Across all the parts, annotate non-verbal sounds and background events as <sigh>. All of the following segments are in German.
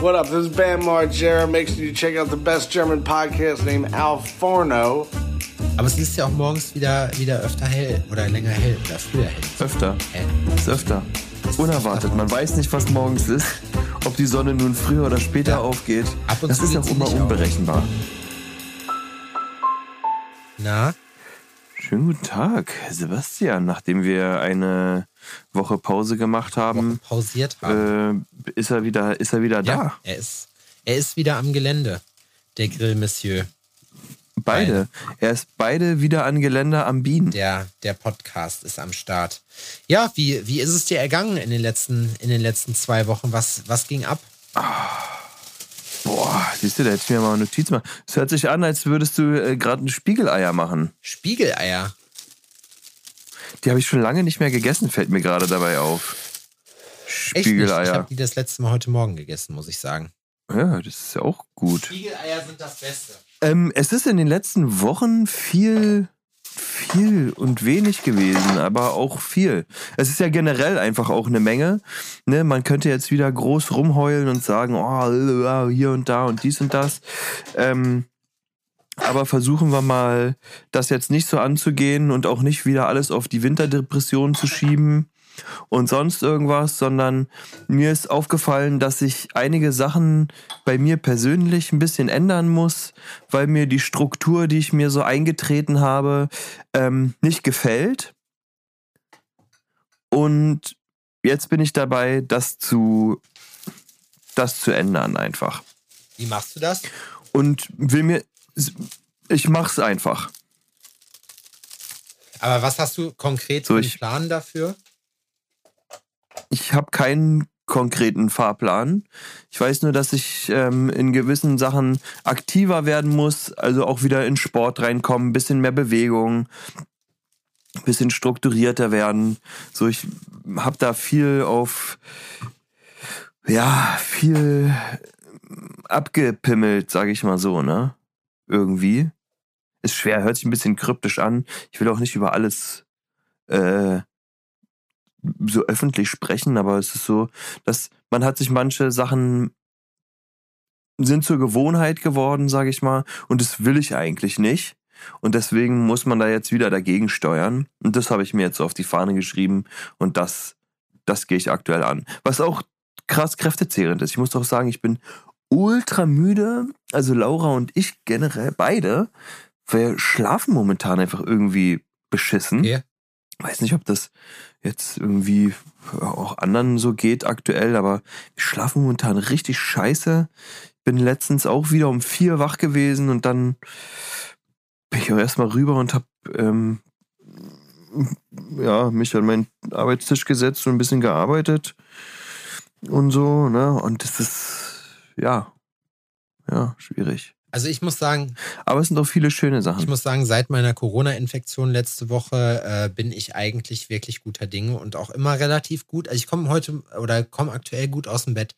What up? This is Bam Margera. Make sure you check out the best German podcast named Al Forno. Aber es ist ja auch morgens wieder, wieder öfter hell oder länger hell oder früher hell. Öfter. Hä? Ist öfter. Unerwartet. Man weiß nicht, was morgens ist. Ob die Sonne nun früher oder später Ja. aufgeht. Ab und das zu ist auch immer nicht auf. unberechenbar. Na, Schönen guten Tag, Sebastian. Nachdem wir eine Woche Pause gemacht Woche haben, pausiert haben. äh, ist er wieder, ist er wieder da. ja, er ist, er ist wieder am Gelände, der Grill-Monsieur. Beide. Er ist beide wieder an Geländer am Bienen. Der, der Podcast ist am Start. Ja, wie, wie ist es dir ergangen in den letzten, in den letzten zwei Wochen? Was, was ging ab? Boah, siehst du, da hätte ich mir mal eine Notiz machen. Es hört sich an, als würdest du äh, gerade ein Spiegeleier machen. Spiegeleier. Die habe ich schon lange nicht mehr gegessen, fällt mir gerade dabei auf. Echt nicht. Ich Spiegeleier. habe die das letzte Mal heute Morgen gegessen, muss ich sagen. Ja, das ist ja auch gut. Spiegeleier sind das Beste. Ähm, es ist in den letzten Wochen viel, viel und wenig gewesen, aber auch viel. Es ist ja generell einfach auch eine Menge. Ne? Man könnte jetzt wieder groß rumheulen und sagen, oh, hier und da und dies und das. Ähm, aber versuchen wir mal, das jetzt nicht so anzugehen und auch nicht wieder alles auf die Winterdepression zu schieben und sonst irgendwas, sondern mir ist aufgefallen, dass sich einige Sachen bei mir persönlich ein bisschen ändern muss, weil mir die Struktur, die ich mir so eingetreten habe, ähm, nicht gefällt. Und jetzt bin ich dabei, das zu, das zu ändern einfach. Wie machst du das? Und will mir, ich mach's einfach. Aber was hast du konkret So, für einen ich- Plan dafür? Ich habe keinen konkreten Fahrplan. Ich weiß nur, dass ich ähm, in gewissen Sachen aktiver werden muss, also auch wieder in Sport reinkommen, ein bisschen mehr Bewegung, bisschen strukturierter werden. So, ich habe da viel auf, ja, viel abgepimmelt, sage ich mal so, ne? Irgendwie. Ist schwer, hört sich ein bisschen kryptisch an. Ich will auch nicht über alles äh, so öffentlich sprechen, aber es ist so, dass man hat sich manche Sachen sind zur Gewohnheit geworden, sage ich mal, und das will ich eigentlich nicht. Und deswegen muss man da jetzt wieder dagegen steuern. Und das habe ich mir jetzt so auf die Fahne geschrieben und das, das gehe ich aktuell an. Was auch krass kräftezehrend ist. Ich muss doch sagen, ich bin ultra müde. Also Laura und ich generell beide. Wir schlafen momentan einfach irgendwie beschissen Okay. weiß nicht, ob das jetzt irgendwie auch anderen so geht aktuell, aber wir schlafen momentan richtig scheiße. Bin letztens auch wieder um vier wach gewesen und dann bin ich auch erstmal rüber und hab ähm, ja, mich an meinen Arbeitstisch gesetzt und ein bisschen gearbeitet und so, ne? Und das ist ja, ja, schwierig. Also ich muss sagen, Aber es sind auch viele schöne ich Sachen. muss sagen, seit meiner Corona-Infektion letzte Woche äh, bin ich eigentlich wirklich guter Dinge und auch immer relativ gut. Also ich komme heute oder komme aktuell gut aus dem Bett.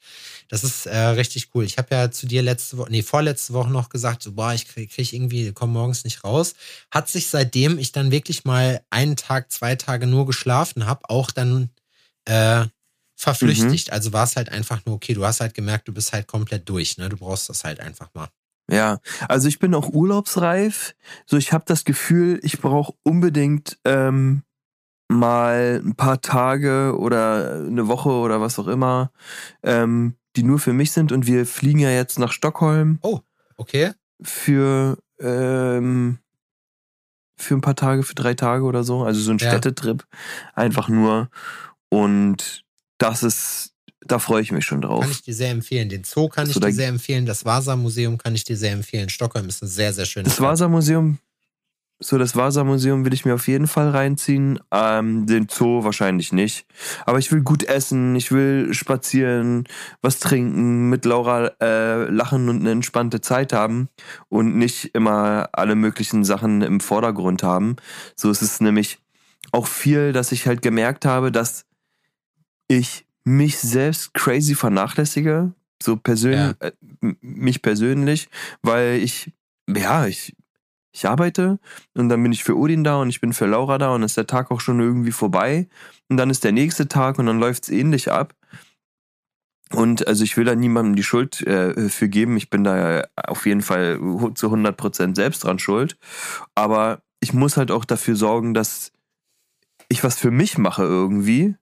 Das ist äh, richtig cool. Ich habe ja zu dir letzte Woche, nee, vorletzte Woche noch gesagt, so, boah, ich kriege krieg irgendwie, komme morgens nicht raus. Hat sich seitdem ich dann wirklich mal einen Tag, zwei Tage nur geschlafen habe, auch dann äh, verflüchtigt. Also war es halt einfach nur, okay, du hast halt gemerkt, du bist halt komplett durch, ne? Du brauchst das halt einfach mal. Ja, also ich bin auch urlaubsreif. So, ich habe das Gefühl, ich brauche unbedingt ähm, mal ein paar Tage oder eine Woche oder was auch immer, ähm, die nur für mich sind. Und wir fliegen ja jetzt nach Stockholm Okay? für ähm, für ein paar Tage, für drei Tage oder so. Also so ein Ja. Städtetrip, einfach nur. Und das ist, da freue ich mich schon drauf. Kann ich dir sehr empfehlen. Den Zoo kann ich So, da- dir sehr empfehlen. Das Vasa-Museum kann ich dir sehr empfehlen. Stockholm ist eine sehr, sehr schöne Das. Vasa-Museum, so das Vasa-Museum will ich mir auf jeden Fall reinziehen. Ähm, den Zoo wahrscheinlich nicht. Aber ich will gut essen, ich will spazieren, was trinken, mit Laura äh, lachen und eine entspannte Zeit haben und nicht immer alle möglichen Sachen im Vordergrund haben. So ist es nämlich auch viel, dass ich halt gemerkt habe, dass ich mich selbst crazy vernachlässige. So persönlich, äh, m- mich persönlich, weil ich, ja, ich, ich arbeite und dann bin ich für Odin da und ich bin für Laura da und ist der Tag auch schon irgendwie vorbei und dann ist der nächste Tag und dann läuft's ähnlich ab. Und also ich will da niemandem die Schuld äh, für geben. Ich bin da auf jeden Fall zu 100 Prozent selbst dran schuld. Aber ich muss halt auch dafür sorgen, dass ich was für mich mache irgendwie.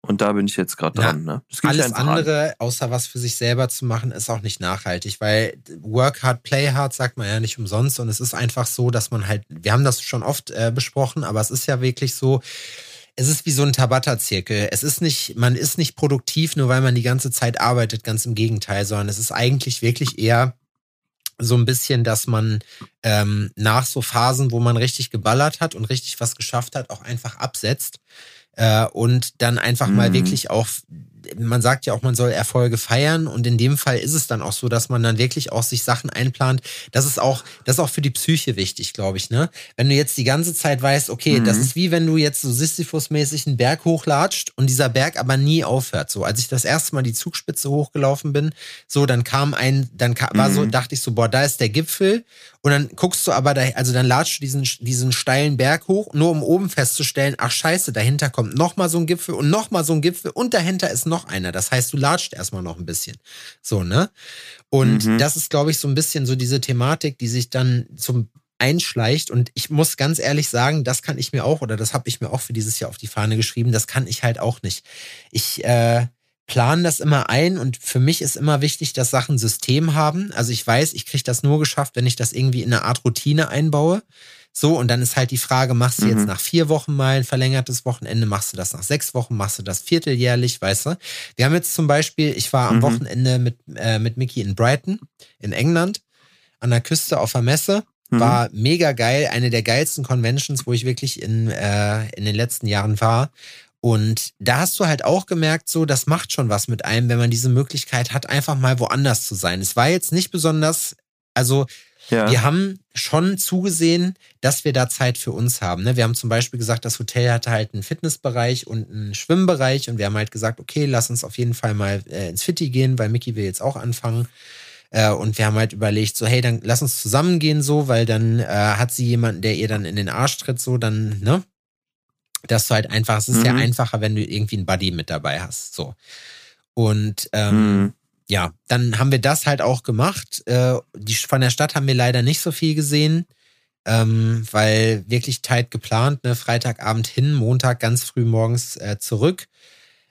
Und da bin ich jetzt gerade dran. Ne? alles andere, an. außer was für sich selber zu machen, ist auch nicht nachhaltig, weil Work hard, play hard sagt man ja nicht umsonst. Und es ist einfach so, dass man halt, wir haben das schon oft äh, besprochen, aber es ist ja wirklich so, es ist wie so ein Tabata-Zirkel. Es ist nicht, man ist nicht produktiv, nur weil man die ganze Zeit arbeitet, ganz im Gegenteil, sondern es ist eigentlich wirklich eher so ein bisschen, dass man ähm, nach so Phasen, wo man richtig geballert hat und richtig was geschafft hat, auch einfach absetzt äh, und dann einfach mhm. mal wirklich auch man sagt ja auch, man soll Erfolge feiern und in dem Fall ist es dann auch so, dass man dann wirklich auch sich Sachen einplant. Das ist auch, das ist auch für die Psyche wichtig, glaube ich, ne? Wenn du jetzt die ganze Zeit weißt, okay, mhm. das ist wie wenn du jetzt so Sisyphus-mäßig einen Berg hochlatscht und dieser Berg aber nie aufhört. So, als ich das erste Mal die Zugspitze hochgelaufen bin, so, dann kam ein, dann kam, war so, mhm. dachte ich so, boah, da ist der Gipfel und dann guckst du aber da, also dann latschst du diesen, diesen steilen Berg hoch, nur um oben festzustellen, ach scheiße, dahinter kommt nochmal so ein Gipfel und nochmal so ein Gipfel und dahinter ist noch einer. Das heißt, du latscht erstmal noch ein bisschen. So, ne? Und mhm. das ist, glaube ich, so ein bisschen so diese Thematik, die sich dann zum einschleicht. Und ich muss ganz ehrlich sagen, das kann ich mir auch, oder das habe ich mir auch für dieses Jahr auf die Fahne geschrieben, das kann ich halt auch nicht. Ich, äh, planen das immer ein und für mich ist immer wichtig, dass Sachen System haben. Also ich weiß, ich kriege das nur geschafft, wenn ich das irgendwie in eine Art Routine einbaue. So, und dann ist halt die Frage, machst du mhm. jetzt nach vier Wochen mal ein verlängertes Wochenende, machst du das nach sechs Wochen, machst du das vierteljährlich, weißt du? Wir haben jetzt zum Beispiel, ich war am mhm. Wochenende mit, äh, mit Mickey in Brighton in England an der Küste auf der Messe. Mhm. War mega geil, eine der geilsten Conventions, wo ich wirklich in, äh, in den letzten Jahren war. Und da hast du halt auch gemerkt, so, das macht schon was mit einem, wenn man diese Möglichkeit hat, einfach mal woanders zu sein. Es war jetzt nicht besonders, also ja. wir haben schon zugesehen, dass wir da Zeit für uns haben. Ne? Wir haben zum Beispiel gesagt, das Hotel hatte halt einen Fitnessbereich und einen Schwimmbereich und wir haben halt gesagt, okay, lass uns auf jeden Fall mal äh, ins Fitti gehen, weil Mickey will jetzt auch anfangen. Äh, und wir haben halt überlegt, so, hey, dann lass uns zusammengehen, so, weil dann äh, hat sie jemanden, der ihr dann in den Arsch tritt, so, dann, ne? Dass du halt einfach, es ist mhm. ja einfacher, wenn du irgendwie einen Buddy mit dabei hast. So. Und ähm, mhm. ja, dann haben wir das halt auch gemacht. Äh, die, von der Stadt haben wir leider nicht so viel gesehen, ähm, weil wirklich tight geplant, ne? Freitagabend hin, Montag ganz früh morgens äh, zurück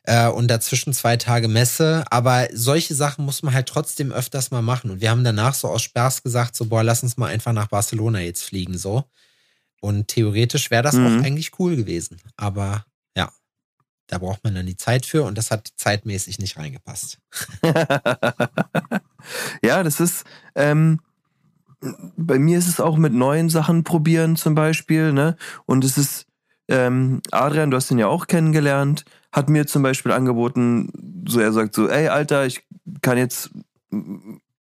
äh, und dazwischen zwei Tage Messe. Aber solche Sachen muss man halt trotzdem öfters mal machen. Und wir haben danach so aus Spaß gesagt, so, boah, lass uns mal einfach nach Barcelona jetzt fliegen, so. Und theoretisch wäre das mhm. auch eigentlich cool gewesen. Aber ja, da braucht man dann die Zeit für und das hat zeitmäßig nicht reingepasst. <laughs> ja, das ist, ähm, bei mir ist es auch mit neuen Sachen probieren zum Beispiel, ne? Und es ist, ähm, Adrian, du hast ihn ja auch kennengelernt, hat mir zum Beispiel angeboten, so er sagt so, ey Alter, ich kann jetzt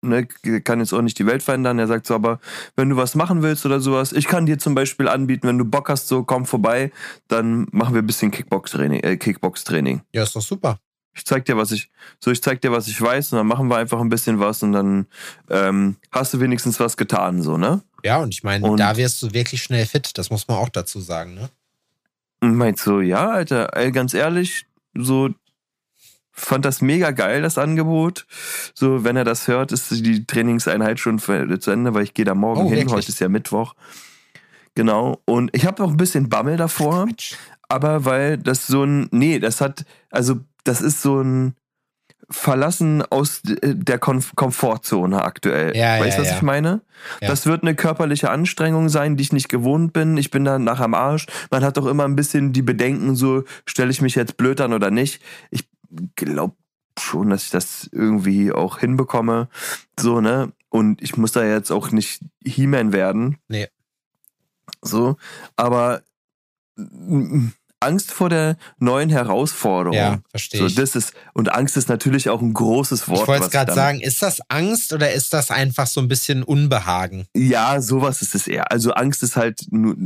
ne, kann jetzt auch nicht die Welt verändern. Er sagt so, aber wenn du was machen willst oder sowas, ich kann dir zum Beispiel anbieten, wenn du Bock hast, so komm vorbei, dann machen wir ein bisschen Kickbox-Training. Äh, Kickbox -Training. ja, ist doch super. Ich zeig dir, was ich, so ich zeig dir, was ich weiß und dann machen wir einfach ein bisschen was und dann ähm, hast du wenigstens was getan, so, ne? Ja, und ich meine, da wirst du wirklich schnell fit, das muss man auch dazu sagen, ne? Meint so, ja, Alter, ey, ganz ehrlich, so, fand das mega geil, das Angebot. So, wenn er das hört, ist die Trainingseinheit schon zu Ende, weil ich gehe da morgen oh, hin. Wirklich? Heute ist ja Mittwoch. Genau. Und ich habe auch ein bisschen Bammel davor. Quatsch. Aber weil das so ein, nee, das hat, also das ist so ein Verlassen aus der Komfortzone aktuell. Ja, weißt du, ja, was ja. ich meine? Das wird eine körperliche Anstrengung sein, die ich nicht gewohnt bin. Ich bin da nach am Arsch. Man hat doch immer ein bisschen die Bedenken, so stelle ich mich jetzt blöd an oder nicht. Ich glaube schon, dass ich das irgendwie auch hinbekomme. So, ne? Und ich muss da jetzt auch nicht He-Man werden. Nee. So, aber Angst vor der neuen Herausforderung. Ja, verstehe. So, das ist, und Angst ist natürlich auch ein großes Wort. Ich wollte es gerade sagen, ist das Angst oder ist das einfach so ein bisschen Unbehagen? Ja, sowas ist es eher. Also Angst ist halt nur,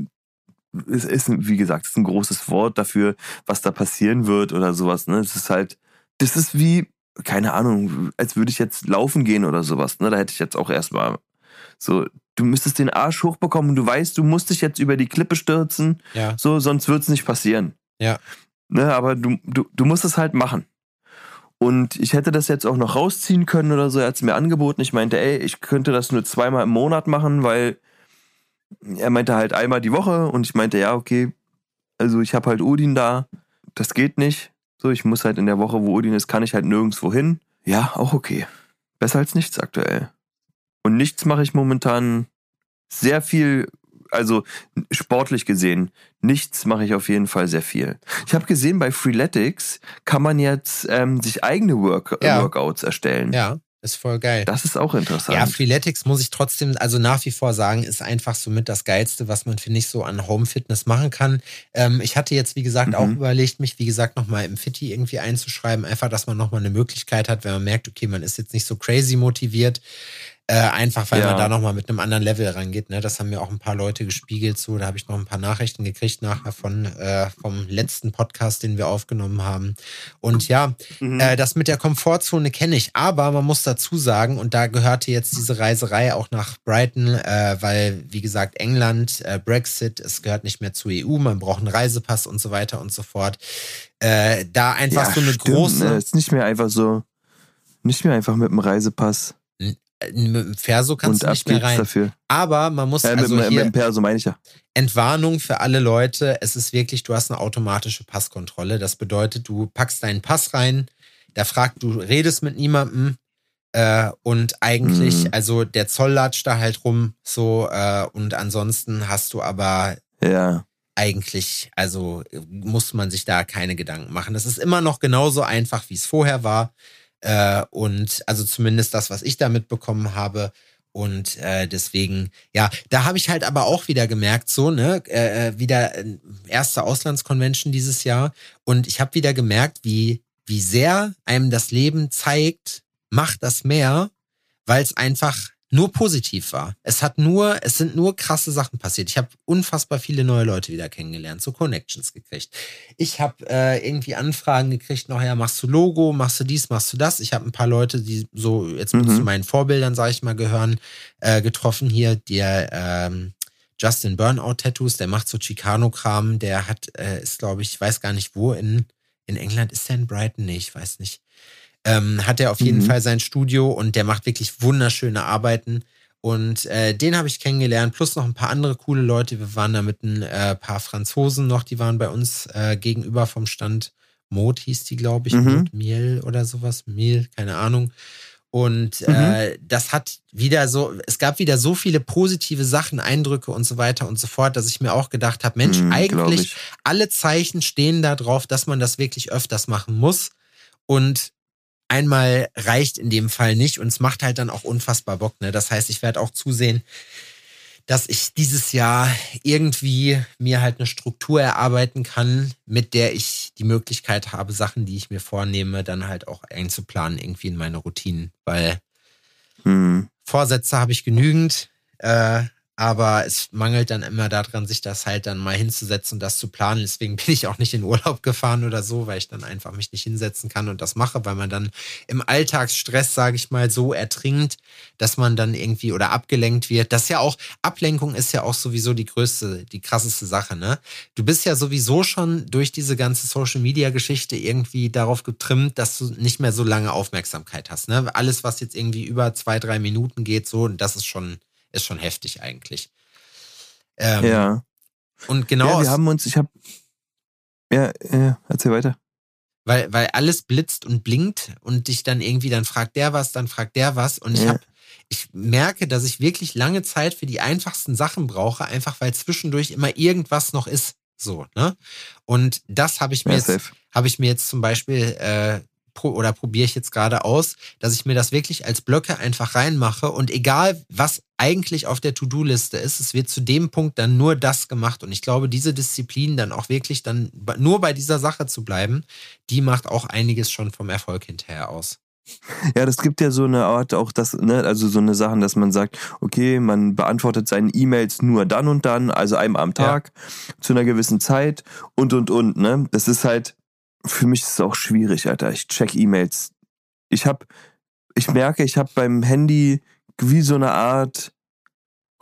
es ist, wie gesagt, ist ein großes Wort dafür, was da passieren wird oder sowas. Ne? Es ist halt, das ist wie, keine Ahnung, als würde ich jetzt laufen gehen oder sowas. Ne? Da hätte ich jetzt auch erstmal so, du müsstest den Arsch hochbekommen und du weißt, du musst dich jetzt über die Klippe stürzen. Ja. So, sonst wird es nicht passieren. Ja. Ne? Aber du, du, du musst es halt machen. Und ich hätte das jetzt auch noch rausziehen können oder so. Er hat es mir angeboten. Ich meinte, ey, ich könnte das nur zweimal im Monat machen, weil er meinte halt einmal die Woche und ich meinte, ja, okay, also ich habe halt Odin da, das geht nicht. So, ich muss halt in der Woche, wo Odin ist, kann ich halt nirgendwo hin. Ja, auch okay. Besser als nichts aktuell. Und nichts mache ich momentan sehr viel, also sportlich gesehen, nichts mache ich auf jeden Fall sehr viel. Ich habe gesehen, bei Freeletics kann man jetzt ähm, sich eigene Work Ja. Workouts erstellen. Ja, ist voll geil. Das ist auch interessant. Ja, Freeletics muss ich trotzdem, also nach wie vor sagen, ist einfach so mit das Geilste, was man, finde ich, so an Home Fitness machen kann. Ähm, ich hatte jetzt, wie gesagt, Mhm. auch überlegt, mich, wie gesagt, nochmal im Fitti irgendwie einzuschreiben. Einfach, dass man nochmal eine Möglichkeit hat, wenn man merkt, okay, man ist jetzt nicht so crazy motiviert. Äh, einfach, weil Ja. man da nochmal mit einem anderen Level rangeht. Ne? Das haben mir auch ein paar Leute gespiegelt. So, da habe ich noch ein paar Nachrichten gekriegt nachher von äh, vom letzten Podcast, den wir aufgenommen haben. Und ja, Mhm. äh, das mit der Komfortzone kenne ich, aber man muss dazu sagen, und da gehörte jetzt diese Reiserei auch nach Brighton, äh, weil, wie gesagt, England, äh, Brexit, es gehört nicht mehr zur EU, man braucht einen Reisepass und so weiter und so fort. Da einfach so eine stimmt, große, Ne? Ist nicht mehr einfach so, nicht mehr einfach mit dem Reisepass mit dem Verso kannst und du nicht mehr rein. dafür. Aber man muss mit, also dem- hier, mit Perso meine ich ja. Entwarnung für alle Leute. Es ist wirklich, du hast eine automatische Passkontrolle. Das bedeutet, du packst deinen Pass rein, da fragt, du redest mit niemandem. Äh, und eigentlich, Mhm. also der Zoll latscht da halt rum, so, äh, und ansonsten hast du aber Ja. eigentlich, also äh, muss man sich da keine Gedanken machen. Das ist immer noch genauso einfach, wie es vorher war. Äh, und also zumindest das, was ich da mitbekommen habe. Und äh, deswegen, ja, da habe ich halt aber auch wieder gemerkt, so, ne, äh, äh, wieder äh, erste Auslandskonvention dieses Jahr. Und ich habe wieder gemerkt, wie, wie sehr einem das Leben zeigt, macht das mehr, weil es einfach nur positiv war. Es hat nur, es sind nur krasse Sachen passiert. Ich habe unfassbar viele neue Leute wieder kennengelernt, so Connections gekriegt. Ich habe äh, irgendwie Anfragen gekriegt, noch ja, machst du Logo, machst du dies, machst du das. Ich habe ein paar Leute, die so jetzt Mhm. zu meinen Vorbildern, sage ich mal, gehören, äh, getroffen hier. Der ähm, Justin Burnout Tattoos, der macht so Chicano-Kram, der hat, äh, ist glaube ich, ich weiß gar nicht wo in, in England, ist der in Brighton? Nee, ich weiß nicht ähm, hat er auf jeden Mhm. Fall sein Studio und der macht wirklich wunderschöne Arbeiten. Und äh, den habe ich kennengelernt, plus noch ein paar andere coole Leute. Wir waren da mit ein äh, paar Franzosen noch, die waren bei uns äh, gegenüber vom Stand. Mot hieß die, glaube ich, Mhm. Miel oder sowas. Miel, keine Ahnung. Und Mhm. äh, das hat wieder so, es gab wieder so viele positive Sachen, Eindrücke und so weiter und so fort, dass ich mir auch gedacht habe, Mensch, Hm, glaub eigentlich ich. alle Zeichen stehen da drauf, dass man das wirklich öfters machen muss. Und einmal reicht in dem Fall nicht und es macht halt dann auch unfassbar Bock. Ne? Das heißt, ich werde auch zusehen, dass ich dieses Jahr irgendwie mir halt eine Struktur erarbeiten kann, mit der ich die Möglichkeit habe, Sachen, die ich mir vornehme, dann halt auch einzuplanen, irgendwie in meine Routinen. Weil Hm. Vorsätze habe ich genügend, äh, aber es mangelt dann immer daran, sich das halt dann mal hinzusetzen und das zu planen. Deswegen <laughs> bin ich auch nicht in Urlaub gefahren oder so, weil ich dann einfach mich nicht hinsetzen kann und das mache, weil man dann im Alltagsstress, sage ich mal, so ertrinkt, dass man dann irgendwie oder abgelenkt wird. Das ist ja auch, Ablenkung ist ja auch sowieso die größte, die krasseste Sache, ne? Du bist ja sowieso schon durch diese ganze Social Media Geschichte irgendwie darauf getrimmt, dass du nicht mehr so lange Aufmerksamkeit hast, ne? Alles, was jetzt irgendwie über zwei, drei Minuten geht, so, das ist schon, ist schon heftig eigentlich. Ähm, Ja. Und genau ja, wir haben uns, ich habe. Ja, ja, erzähl weiter. weil, weil alles blitzt und blinkt und dich dann irgendwie, dann fragt der was, dann fragt der was. Und ich Ja. habe, ich merke, dass ich wirklich lange Zeit für die einfachsten Sachen brauche, einfach weil zwischendurch immer irgendwas noch ist. So, ne? Und das habe ich mir Ja, jetzt, habe ich mir jetzt zum Beispiel äh, oder probiere ich jetzt gerade aus, dass ich mir das wirklich als Blöcke einfach reinmache und egal was eigentlich auf der To-Do-Liste ist, es wird zu dem Punkt dann nur das gemacht und ich glaube, diese Disziplin dann auch wirklich dann nur bei dieser Sache zu bleiben, die macht auch einiges schon vom Erfolg hinterher aus. Ja, das gibt ja so eine Art auch das, ne, also so eine Sachen, dass man sagt, okay, man beantwortet seine E-Mails nur dann und dann, also einmal am Tag, zu einer gewissen Zeit und und und, ne? Das ist halt, für mich ist es auch schwierig, Alter. Ich check E-Mails. Ich hab, ich merke, ich habe beim Handy wie so eine Art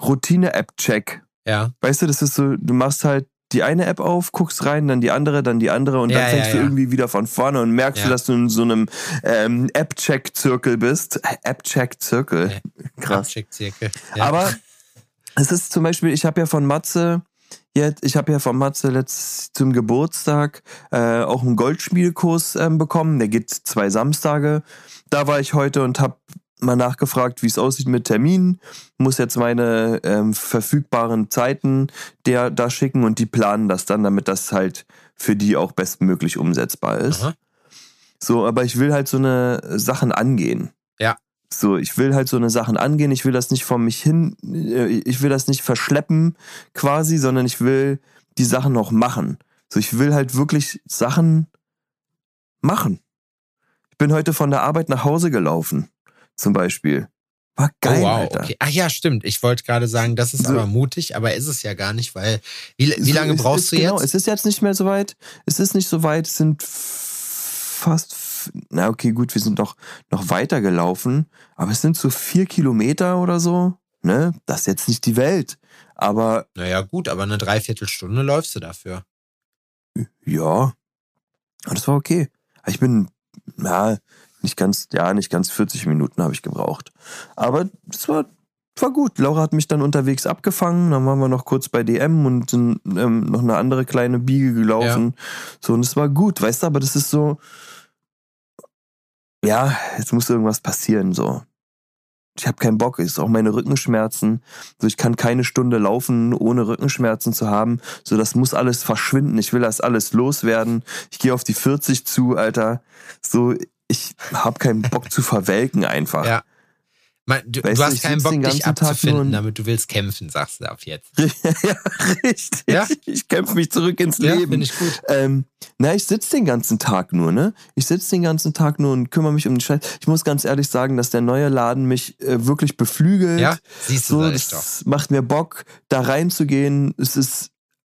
Routine-App-Check. Ja, Weißt du, das ist so, du machst halt die eine App auf, guckst rein, dann die andere, dann die andere und Ja, dann fängst ja, du ja. irgendwie wieder von vorne und merkst du, dass du in so einem ähm, App-Check-Zirkel bist. App-Check-Zirkel. Krass. Abcheck-Zirkel. Ja. Aber es ist zum Beispiel, ich habe ja von Matze jetzt, ich habe ja von Matze letzt zum Geburtstag äh, auch einen Goldschmiedekurs ähm, bekommen. Der geht zwei Samstage. Da war ich heute und habe mal nachgefragt, wie es aussieht mit Terminen. Muss jetzt meine ähm, verfügbaren Zeiten der da schicken und die planen das dann, damit das halt für die auch bestmöglich umsetzbar ist. Aha. So, aber ich will halt so eine Sachen angehen. Ja. So, ich will halt so eine Sachen angehen. Ich will das nicht vor mich hin, äh, ich will das nicht verschleppen quasi, sondern ich will die Sachen noch machen. So, ich will halt wirklich Sachen machen. Ich bin heute von der Arbeit nach Hause gelaufen, zum Beispiel. War geil, oh, wow, Alter. okay. Ach ja, stimmt. Ich wollte gerade sagen, das ist So. aber mutig, aber ist es ja gar nicht, weil wie, wie So, lange es brauchst ist, du genau, jetzt? Es ist jetzt nicht mehr so weit. Es ist nicht so weit. Es sind fast, na okay, gut, wir sind noch, noch weiter gelaufen. Aber es sind so vier Kilometer oder so. Ne? Das ist jetzt nicht die Welt. Aber Naja, gut, aber eine Dreiviertelstunde läufst du dafür. ja, das war okay. Ich bin, ja, nicht ganz, ja, nicht ganz 40 Minuten habe ich gebraucht. Aber es war, war gut. Laura hat mich dann unterwegs abgefangen. Dann waren wir noch kurz bei DM und sind ähm, noch eine andere kleine Biege gelaufen. So, und es war gut, weißt du, aber das ist so, ja, jetzt muss irgendwas passieren, so. Ich habe keinen Bock, ist auch meine Rückenschmerzen. So, ich kann keine Stunde laufen, ohne Rückenschmerzen zu haben. So, das muss alles verschwinden. Ich will das alles loswerden. Ich gehe auf die 40 zu, Alter. So, ich habe keinen Bock zu verwelken einfach. Ja. Man, du, du hast ich keinen Bock, den dich abzufinden, damit du willst kämpfen, sagst du auf jetzt. <laughs> ja, richtig. Ja? Ich kämpfe mich zurück ins Ja, Leben. finde ich gut. Ähm, na, ich sitze den ganzen Tag nur, ne? Ich sitze den ganzen Tag nur und kümmere mich um die Scheiße. Ich muss ganz ehrlich sagen, dass der neue Laden mich äh, wirklich beflügelt. Ja, siehst du, so, ich doch. das macht mir Bock, da reinzugehen. Es ist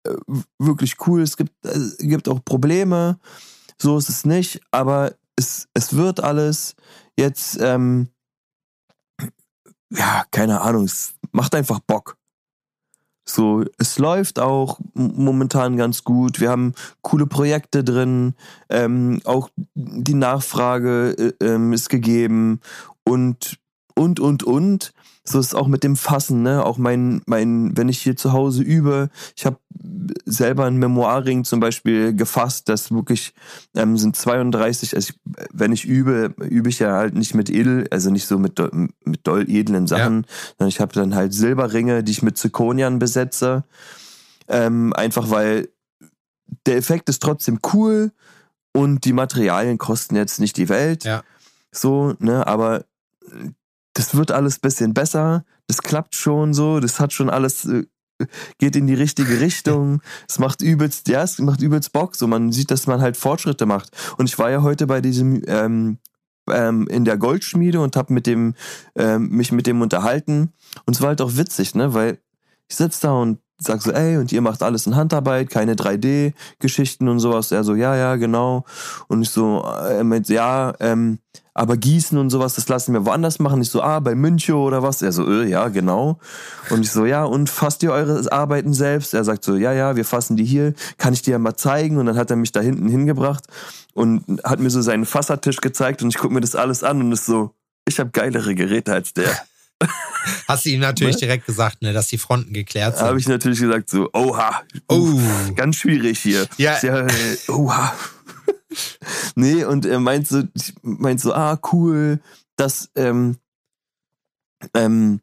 äh, wirklich cool. Es gibt, äh, gibt auch Probleme. So ist es nicht, aber es, es wird alles. Jetzt, ähm, ja, keine Ahnung, es macht einfach Bock. So, es läuft auch momentan ganz gut. Wir haben coole Projekte drin. Ähm, auch die Nachfrage äh, ähm, ist gegeben und und und und. So ist es auch mit dem Fassen, ne? Auch mein, mein, wenn ich hier zu Hause übe, ich habe selber einen Memoirring zum Beispiel gefasst, das wirklich ähm, sind 32, also ich, wenn ich übe, übe ich ja halt nicht mit edel, also nicht so mit, mit doll edlen Sachen, sondern ich habe dann halt Silberringe, die ich mit Zirkonian besetze. Ähm, einfach weil der Effekt ist trotzdem cool und die Materialien kosten jetzt nicht die Welt. Ja. So, ne, aber das wird alles bisschen besser. Das klappt schon so, das hat schon alles äh, geht in die richtige Richtung. <laughs> es macht übelst, ja, es macht übelst Bock. So, man sieht, dass man halt Fortschritte macht. Und ich war ja heute bei diesem ähm, ähm, in der Goldschmiede und habe mit dem ähm, mich mit dem unterhalten. Und es war halt auch witzig, ne, weil ich sitz da und sag so, ey, und ihr macht alles in Handarbeit, keine 3D-Geschichten und sowas. Er so, ja, ja, genau. Und ich so, äh, er meint, ja, ähm, aber Gießen und sowas, das lassen wir woanders machen. Ich so, ah, bei Münchow oder was? Er so, äh, ja, genau. Und ich so, ja, und fasst ihr eure Arbeiten selbst? Er sagt so, ja, ja, wir fassen die hier. Kann ich dir ja mal zeigen? Und dann hat er mich da hinten hingebracht und hat mir so seinen Fassertisch gezeigt und ich guck mir das alles an und ist so, ich habe geilere Geräte als der. <laughs> Hast du ihm natürlich Ne? direkt gesagt, ne, dass die Fronten geklärt Da sind. habe ich natürlich gesagt so, oha, Oh. ganz schwierig hier. Ja. Sehr, äh, oha. <laughs> nee, und er meint so, meint so, ah, cool, das, ähm, ähm,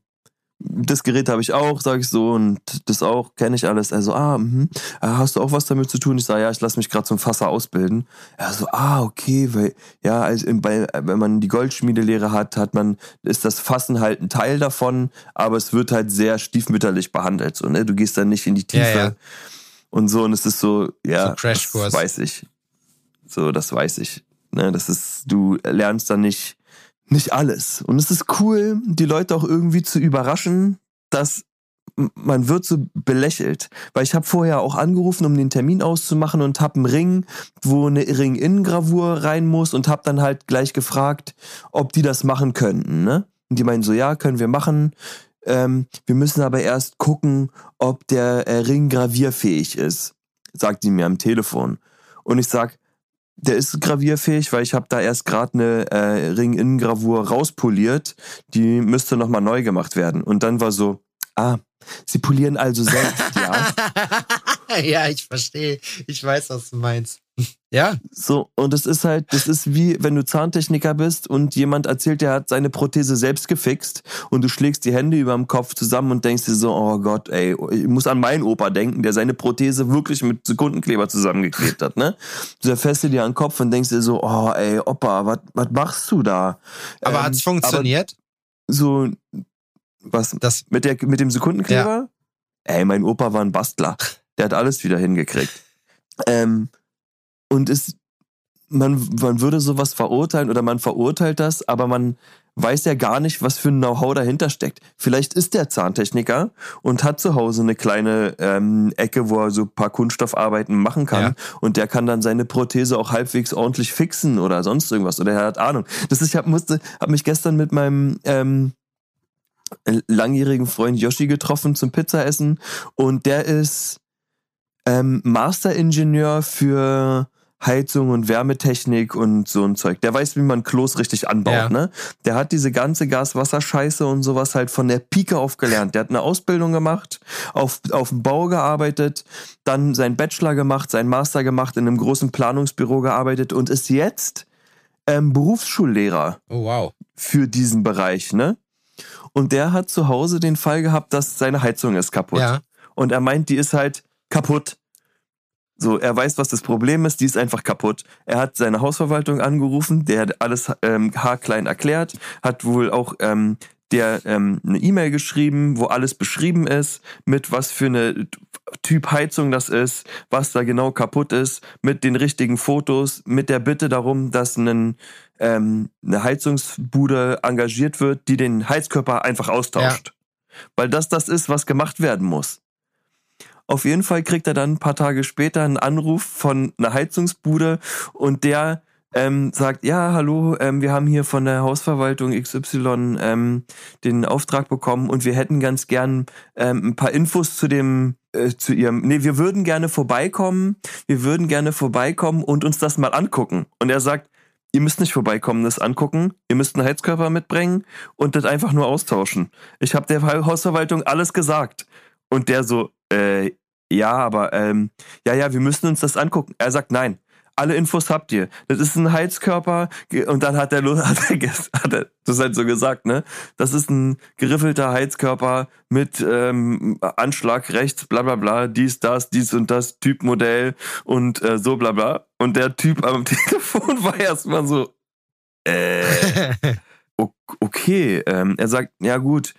das Gerät habe ich auch, sage ich so, und das auch, kenne ich alles. Also, ah, mhm. Ah, hast du auch was damit zu tun? Ich sage, ja, ich lasse mich gerade zum Fasser ausbilden. Er so, ah, okay, weil, ja, also bei, wenn man die Goldschmiedelehre hat, hat man, ist das Fassen halt ein Teil davon, aber es wird halt sehr stiefmütterlich behandelt. So, ne? Du gehst dann nicht in die Tiefe Ja, ja. und so, und es ist so, ja, So Crashkurs. das weiß ich. So, das weiß ich. Ne, das ist, du lernst dann nicht, nicht alles. Und es ist cool, die Leute auch irgendwie zu überraschen, dass man wird so belächelt. Weil ich habe vorher auch angerufen, um den Termin auszumachen und habe einen Ring, wo eine Ring-Innen-Gravur rein muss und habe dann halt gleich gefragt, ob die das machen könnten. Ne? Und die meinen so, ja, können wir machen. Ähm, wir müssen aber erst gucken, ob der äh, Ring gravierfähig ist. sagt die mir am Telefon. Und ich sag, der ist gravierfähig, weil ich habe da erst gerade eine äh, Ring-Innengravur rauspoliert. Die müsste nochmal neu gemacht werden. Und dann war so, ah, sie polieren also selbst, ja. <laughs> <laughs> ja, ich verstehe. Ich weiß, was du meinst. <laughs> Ja. So, und es ist halt, das ist wie, wenn du Zahntechniker bist und jemand erzählt, der hat seine Prothese selbst gefixt und du schlägst die Hände über dem Kopf zusammen und denkst dir so, oh Gott, ey, ich muss an meinen Opa denken, der seine Prothese wirklich mit Sekundenkleber zusammengeklebt hat, ne? Du zerfährst dir an den Kopf und denkst dir so, oh ey, Opa, was was machst du da? Aber ähm, hat's funktioniert? So, was? Das mit, der, mit dem Sekundenkleber? Ja. Ey, mein Opa war ein Bastler. Der hat alles wieder hingekriegt. Ähm, und es, man, man würde sowas verurteilen oder man verurteilt das, aber man weiß ja gar nicht, was für ein Know-how dahinter steckt. Vielleicht ist der Zahntechniker und hat zu Hause eine kleine ähm, Ecke, wo er so ein paar Kunststoffarbeiten machen kann ja. und der kann dann seine Prothese auch halbwegs ordentlich fixen oder sonst irgendwas oder er hat Ahnung. Das ist, ich hab, musste, hab mich gestern mit meinem ähm, langjährigen Freund Yoshi getroffen zum Pizzaessen und der ist ähm, Master-Ingenieur für Heizung und Wärmetechnik und so ein Zeug. Der weiß, wie man Klos richtig anbaut, ja. ne? Der hat diese ganze Gas-Wasser-Scheiße und sowas halt von der Pike auf gelernt. Der hat eine Ausbildung gemacht, auf, auf dem Bau gearbeitet, dann seinen Bachelor gemacht, seinen Master gemacht, in einem großen Planungsbüro gearbeitet und ist jetzt ähm, Berufsschullehrer. Oh, wow. Für diesen Bereich, ne? Und der hat zu Hause den Fall gehabt, dass seine Heizung ist kaputt. Ja. Und er meint, die ist halt kaputt. So, er weiß, was das Problem ist, die ist einfach kaputt. Er hat seine Hausverwaltung angerufen, der hat alles ähm, haarklein erklärt, hat wohl auch ähm, der ähm, eine E-Mail geschrieben, wo alles beschrieben ist, mit was für eine Typ Heizung das ist, was da genau kaputt ist, mit den richtigen Fotos, mit der Bitte darum, dass ein, ähm, eine Heizungsbude engagiert wird, die den Heizkörper einfach austauscht. Ja. Weil das das ist, was gemacht werden muss. Auf jeden Fall kriegt er dann ein paar Tage später einen Anruf von einer Heizungsbude und der ähm, sagt, ja, hallo, ähm, wir haben hier von der Hausverwaltung XY ähm, den Auftrag bekommen und wir hätten ganz gern ähm, ein paar Infos zu dem, äh, zu ihrem, nee, wir würden gerne vorbeikommen, wir würden gerne vorbeikommen und uns das mal angucken. Und er sagt, ihr müsst nicht vorbeikommen, das angucken, ihr müsst einen Heizkörper mitbringen und das einfach nur austauschen. Ich habe der Hausverwaltung alles gesagt. Und der so, äh, ja, aber ähm, ja, ja, wir müssen uns das angucken. Er sagt, nein, alle Infos habt ihr. Das ist ein Heizkörper und dann hat er, <laughs> hat er, hat er das halt so gesagt, ne? Das ist ein geriffelter Heizkörper mit ähm, Anschlag rechts, bla bla bla, dies, das, dies und das, Typmodell und äh, so bla bla. Und der Typ am <laughs> Telefon war erstmal so, äh, <laughs> okay. Ähm, er sagt, ja gut,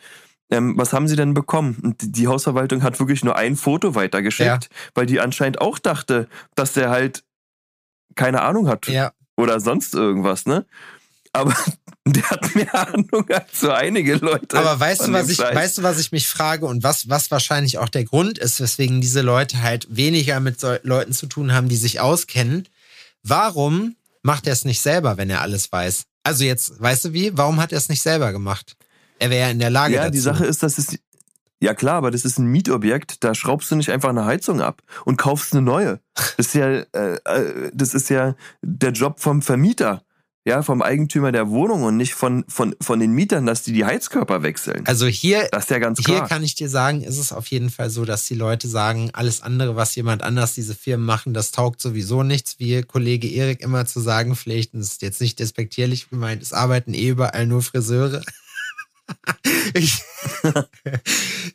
ähm, was haben sie denn bekommen? Und die Hausverwaltung hat wirklich nur ein Foto weitergeschickt, ja. weil die anscheinend auch dachte, dass der halt keine Ahnung hat ja. oder sonst irgendwas, ne? Aber <laughs> der hat mehr Ahnung als so einige Leute. Aber weißt du, was ich, weißt du, was ich mich frage und was, was wahrscheinlich auch der Grund ist, weswegen diese Leute halt weniger mit so Leuten zu tun haben, die sich auskennen? Warum macht er es nicht selber, wenn er alles weiß? Also jetzt, weißt du wie? Warum hat er es nicht selber gemacht? Er wäre ja in der Lage. Ja, dazu. die Sache ist, dass es. Ja klar, aber das ist ein Mietobjekt, da schraubst du nicht einfach eine Heizung ab und kaufst eine neue. Das ist ja, äh, äh das ist ja der Job vom Vermieter ja, vom Eigentümer der Wohnung und nicht von, von, von den Mietern, dass die die Heizkörper wechseln. Also hier, das ist ja ganz klar. hier kann ich dir sagen, ist es auf jeden Fall so, dass die Leute sagen, alles andere, was jemand anders, diese Firmen machen, das taugt sowieso nichts, wie Kollege Erik immer zu sagen pflegt, und das ist jetzt nicht despektierlich gemeint, es arbeiten eh überall nur Friseure. <laughs> ich,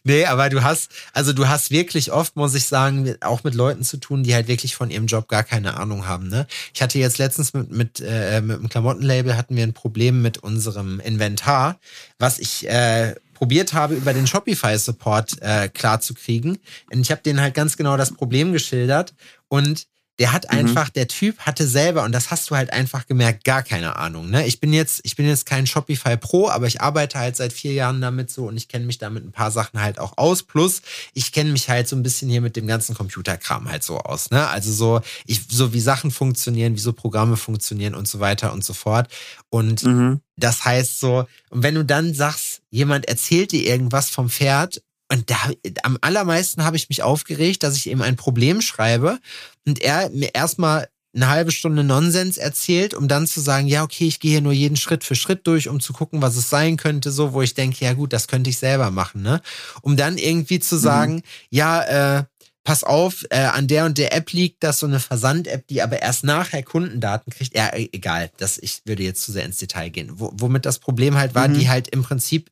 nee, aber du hast, also du hast wirklich oft, muss ich sagen, auch mit Leuten zu tun, die halt wirklich von ihrem Job gar keine Ahnung haben. Ne? Ich hatte jetzt letztens mit, mit, äh, mit einem Klamottenlabel hatten wir ein Problem mit unserem Inventar, was ich äh, probiert habe, über den Shopify-Support äh, klar. Und ich habe denen halt ganz genau das Problem geschildert und der hat mhm. einfach, mhm. der Typ hatte selber, und das hast du halt einfach gemerkt, gar keine Ahnung. Ne? Ich bin jetzt, ich bin jetzt kein Shopify Pro, aber ich arbeite halt seit vier Jahren damit so und ich kenne mich damit ein paar Sachen halt auch aus. Plus, ich kenne mich halt so ein bisschen hier mit dem ganzen Computerkram halt so aus. Ne? Also so, ich, so wie Sachen funktionieren, wie so Programme funktionieren und so weiter und so fort. Und mhm. das heißt so, und wenn du dann sagst, jemand erzählt dir irgendwas vom Pferd und da, am allermeisten habe ich mich aufgeregt, dass ich ihm ein Problem schreibe und er mir erstmal eine halbe Stunde Nonsens erzählt, um dann zu sagen, ja, okay, ich gehe hier nur jeden Schritt für Schritt durch, um zu gucken, was es sein könnte, so, wo ich denke, ja gut, das könnte ich selber machen, ne? Um dann irgendwie zu mhm. sagen, mhm. ja, äh, pass auf, äh, an der und der App liegt das, so eine Versand-App, die aber erst nachher Kundendaten kriegt. Ja, e, egal, das, ich würde jetzt zu sehr ins Detail gehen. Wo, womit das Problem halt war, mhm. die halt im Prinzip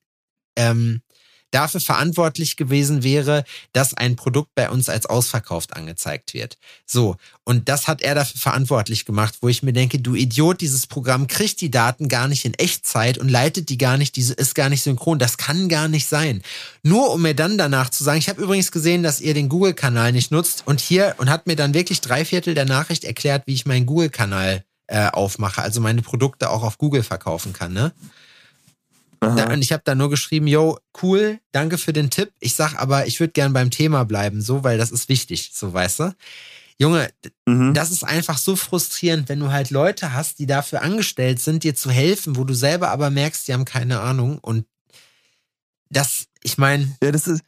ähm, dafür verantwortlich gewesen wäre, dass ein Produkt bei uns als ausverkauft angezeigt wird. So. Und das hat er dafür verantwortlich gemacht, wo ich mir denke, du Idiot, dieses Programm kriegt die Daten gar nicht in Echtzeit und leitet die gar nicht, diese ist gar nicht synchron. Das kann gar nicht sein. Nur um mir dann danach zu sagen, ich habe übrigens gesehen, dass ihr den Google-Kanal nicht nutzt und hier und hat mir dann wirklich drei Viertel der Nachricht erklärt, wie ich meinen Google-Kanal äh, aufmache, also meine Produkte auch auf Google verkaufen kann, ne? Da, und ich habe da nur geschrieben, yo, cool, danke für den Tipp. Ich sag aber, ich würde gern beim Thema bleiben, so, weil das ist wichtig, so weißt du. Junge, mhm. das ist einfach so frustrierend, wenn du halt Leute hast, die dafür angestellt sind, dir zu helfen, wo du selber aber merkst, die haben keine Ahnung. Und das, ich meine. Ja, das ist.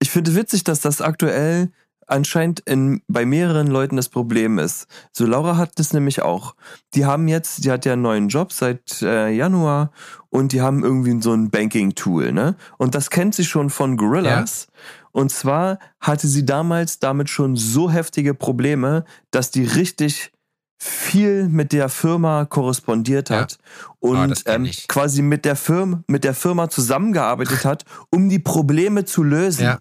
Ich finde witzig, dass das aktuell anscheinend in, bei mehreren Leuten das Problem ist. So, Laura hat das nämlich auch. Die haben jetzt, die hat ja einen neuen Job seit äh, Januar und die haben irgendwie so ein Banking-Tool, ne? Und das kennt sie schon von Gorillas. Ja. Und zwar hatte sie damals damit schon so heftige Probleme, dass die richtig viel mit der Firma korrespondiert hat ja. und oh, ähm, quasi mit der Firma mit der Firma zusammengearbeitet <laughs> hat, um die Probleme zu lösen. Ja.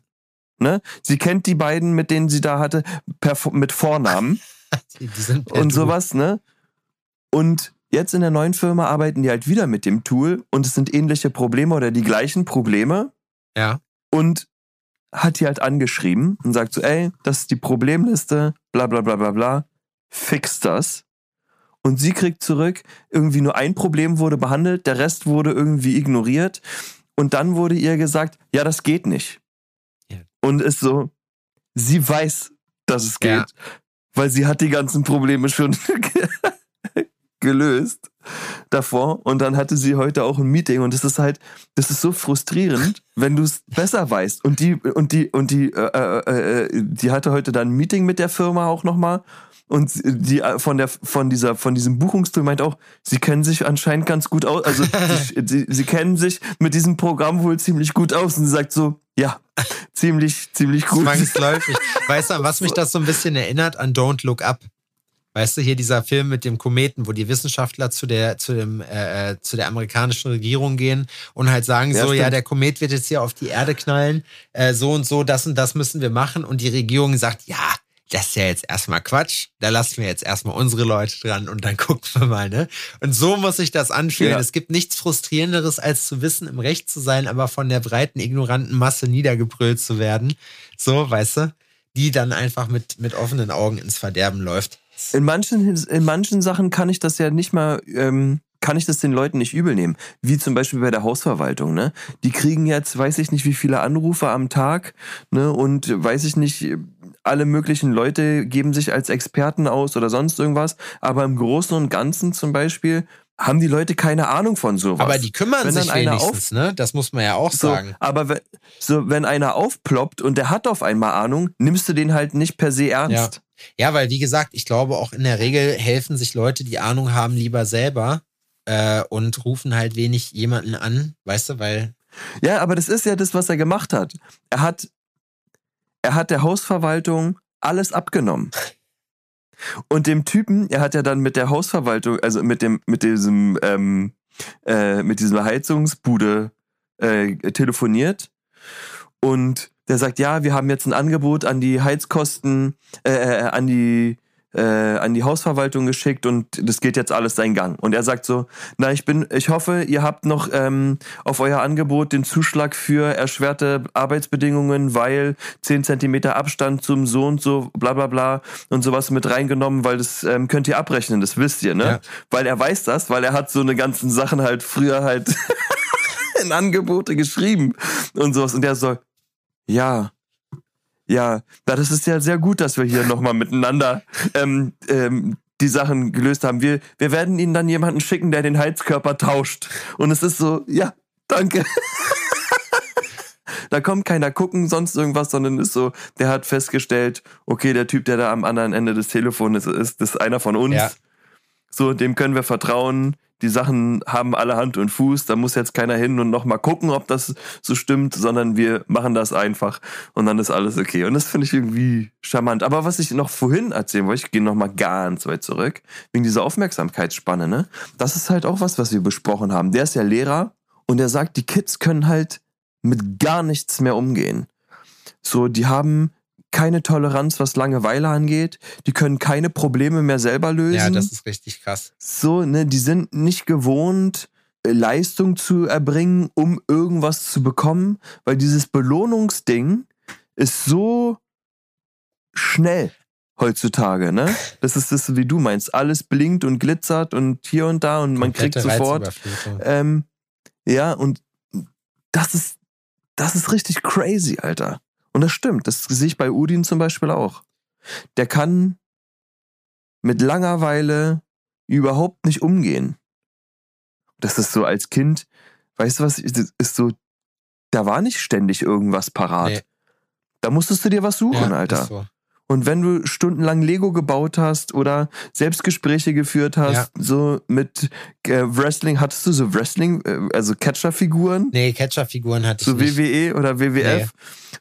Ne? Sie kennt die beiden, mit denen sie da hatte, per, mit Vornamen. <laughs> die, die und sowas, ne? Und jetzt in der neuen Firma arbeiten die halt wieder mit dem Tool und es sind ähnliche Probleme oder die gleichen Probleme. Ja. Und hat die halt angeschrieben und sagt so, ey, das ist die Problemliste, bla bla bla bla bla, fix das. Und sie kriegt zurück, irgendwie nur ein Problem wurde behandelt, der Rest wurde irgendwie ignoriert. Und dann wurde ihr gesagt, ja, das geht nicht und ist so, sie weiß, dass es geht, ja. weil sie hat die ganzen Probleme schon <laughs> gelöst davor. Und dann hatte sie heute auch ein Meeting und das ist halt, das ist so frustrierend, wenn du es besser weißt. Und die und die und die äh, äh, äh, die hatte heute dann ein Meeting mit der Firma auch nochmal und die äh, von der von dieser von diesem Buchungstool meint auch, sie kennen sich anscheinend ganz gut aus, also <laughs> sie, sie, sie kennen sich mit diesem Programm wohl ziemlich gut aus. Und sie sagt so, ja, <laughs> ziemlich, ziemlich gut. Zwangsläufig. Weißt du, was mich das so ein bisschen erinnert an Don't Look Up? Weißt du, hier dieser Film mit dem Kometen, wo die Wissenschaftler zu der, zu dem, äh, äh zu der amerikanischen Regierung gehen und halt sagen ja, so, stimmt. ja, der Komet wird jetzt hier auf die Erde knallen, äh, so und so, das und das müssen wir machen. Und die Regierung sagt, ja, das ist ja jetzt erstmal Quatsch, da lassen wir jetzt erstmal unsere Leute dran und dann <laughs> gucken wir mal, ne? Und so muss sich das anfühlen. Ja. Es gibt nichts Frustrierenderes, als zu wissen, im Recht zu sein, aber von der breiten, ignoranten Masse niedergebrüllt zu werden. So, weißt du? Die dann einfach mit, mit offenen Augen ins Verderben läuft. In manchen, in manchen Sachen kann ich das ja nicht mal, ähm, kann ich das den Leuten nicht übel nehmen. Wie zum Beispiel bei der Hausverwaltung, ne? Die kriegen jetzt, weiß ich nicht, wie viele Anrufe am Tag, ne? Und weiß ich nicht, alle möglichen Leute geben sich als Experten aus oder sonst irgendwas. Aber im Großen und Ganzen zum Beispiel haben die Leute keine Ahnung von sowas. Aber die kümmern wenn sich wenigstens, auf, ne? Das muss man ja auch so, sagen. Aber wenn, so, wenn einer aufploppt und der hat auf einmal Ahnung, nimmst du den halt nicht per se ernst. Ja. ja, weil wie gesagt, ich glaube auch in der Regel helfen sich Leute, die Ahnung haben, lieber selber äh, und rufen halt wenig jemanden an, weißt du, weil. Ja, aber das ist ja das, was er gemacht hat. Er hat er hat der Hausverwaltung alles abgenommen. Und dem Typen, er hat ja dann mit der Hausverwaltung, also mit dem, mit diesem, ähm, äh, mit dieser Heizungsbude äh, telefoniert und der sagt, ja, wir haben jetzt ein Angebot an die Heizkosten, äh, äh an die äh, an die Hausverwaltung geschickt und das geht jetzt alles seinen Gang. Und er sagt so, na, ich bin, ich hoffe, ihr habt noch ähm, auf euer Angebot den Zuschlag für erschwerte Arbeitsbedingungen, weil zehn Zentimeter Abstand zum so und so, bla bla bla und sowas mit reingenommen, weil das ähm, könnt ihr abrechnen, das wisst ihr, ne? Ja. Weil er weiß das, weil er hat so eine ganzen Sachen halt früher halt <laughs> in Angebote geschrieben und sowas. Und der so, ja, ja, das ist ja sehr gut, dass wir hier nochmal miteinander ähm, ähm, die Sachen gelöst haben. Wir, wir werden Ihnen dann jemanden schicken, der den Heizkörper tauscht. Und es ist so, ja, danke. <laughs> Da kommt keiner gucken, sonst irgendwas, sondern ist so, der hat festgestellt, okay, der Typ, der da am anderen Ende des Telefons ist, ist, ist einer von uns. Ja. So, dem können wir vertrauen. Die Sachen haben alle Hand und Fuß. Da muss jetzt keiner hin und nochmal gucken, ob das so stimmt, sondern wir machen das einfach und dann ist alles okay. Und das finde ich irgendwie charmant. Aber was ich noch vorhin erzählen wollte, ich gehe nochmal ganz weit zurück, wegen dieser Aufmerksamkeitsspanne, ne? Das ist halt auch was, was wir besprochen haben. Der ist ja Lehrer und er sagt, die Kids können halt mit gar nichts mehr umgehen. So, die haben keine Toleranz, was Langeweile angeht. Die können keine Probleme mehr selber lösen. Ja, das ist richtig krass. so, ne, die sind nicht gewohnt, äh, Leistung zu erbringen, um irgendwas zu bekommen, weil dieses Belohnungsding ist so schnell heutzutage, ne? <laughs> Das ist das, wie du meinst. Alles blinkt und glitzert und hier und da und man kriegt sofort. Ähm, ja, und das ist, das ist richtig crazy, Alter. Und das stimmt. Das sehe ich bei Udin zum Beispiel auch. Der kann mit Langeweile überhaupt nicht umgehen. Das ist so als Kind, weißt du was, ist so, da war nicht ständig irgendwas parat. Nee. Da musstest du dir was suchen, ja, Alter. So. Und wenn du stundenlang Lego gebaut hast oder Selbstgespräche geführt hast, Ja. so mit äh, Wrestling, hattest du so Wrestling, äh, also Catcher-Figuren? Nee, Catcher-Figuren hatte ich So nicht. WWE oder WWF?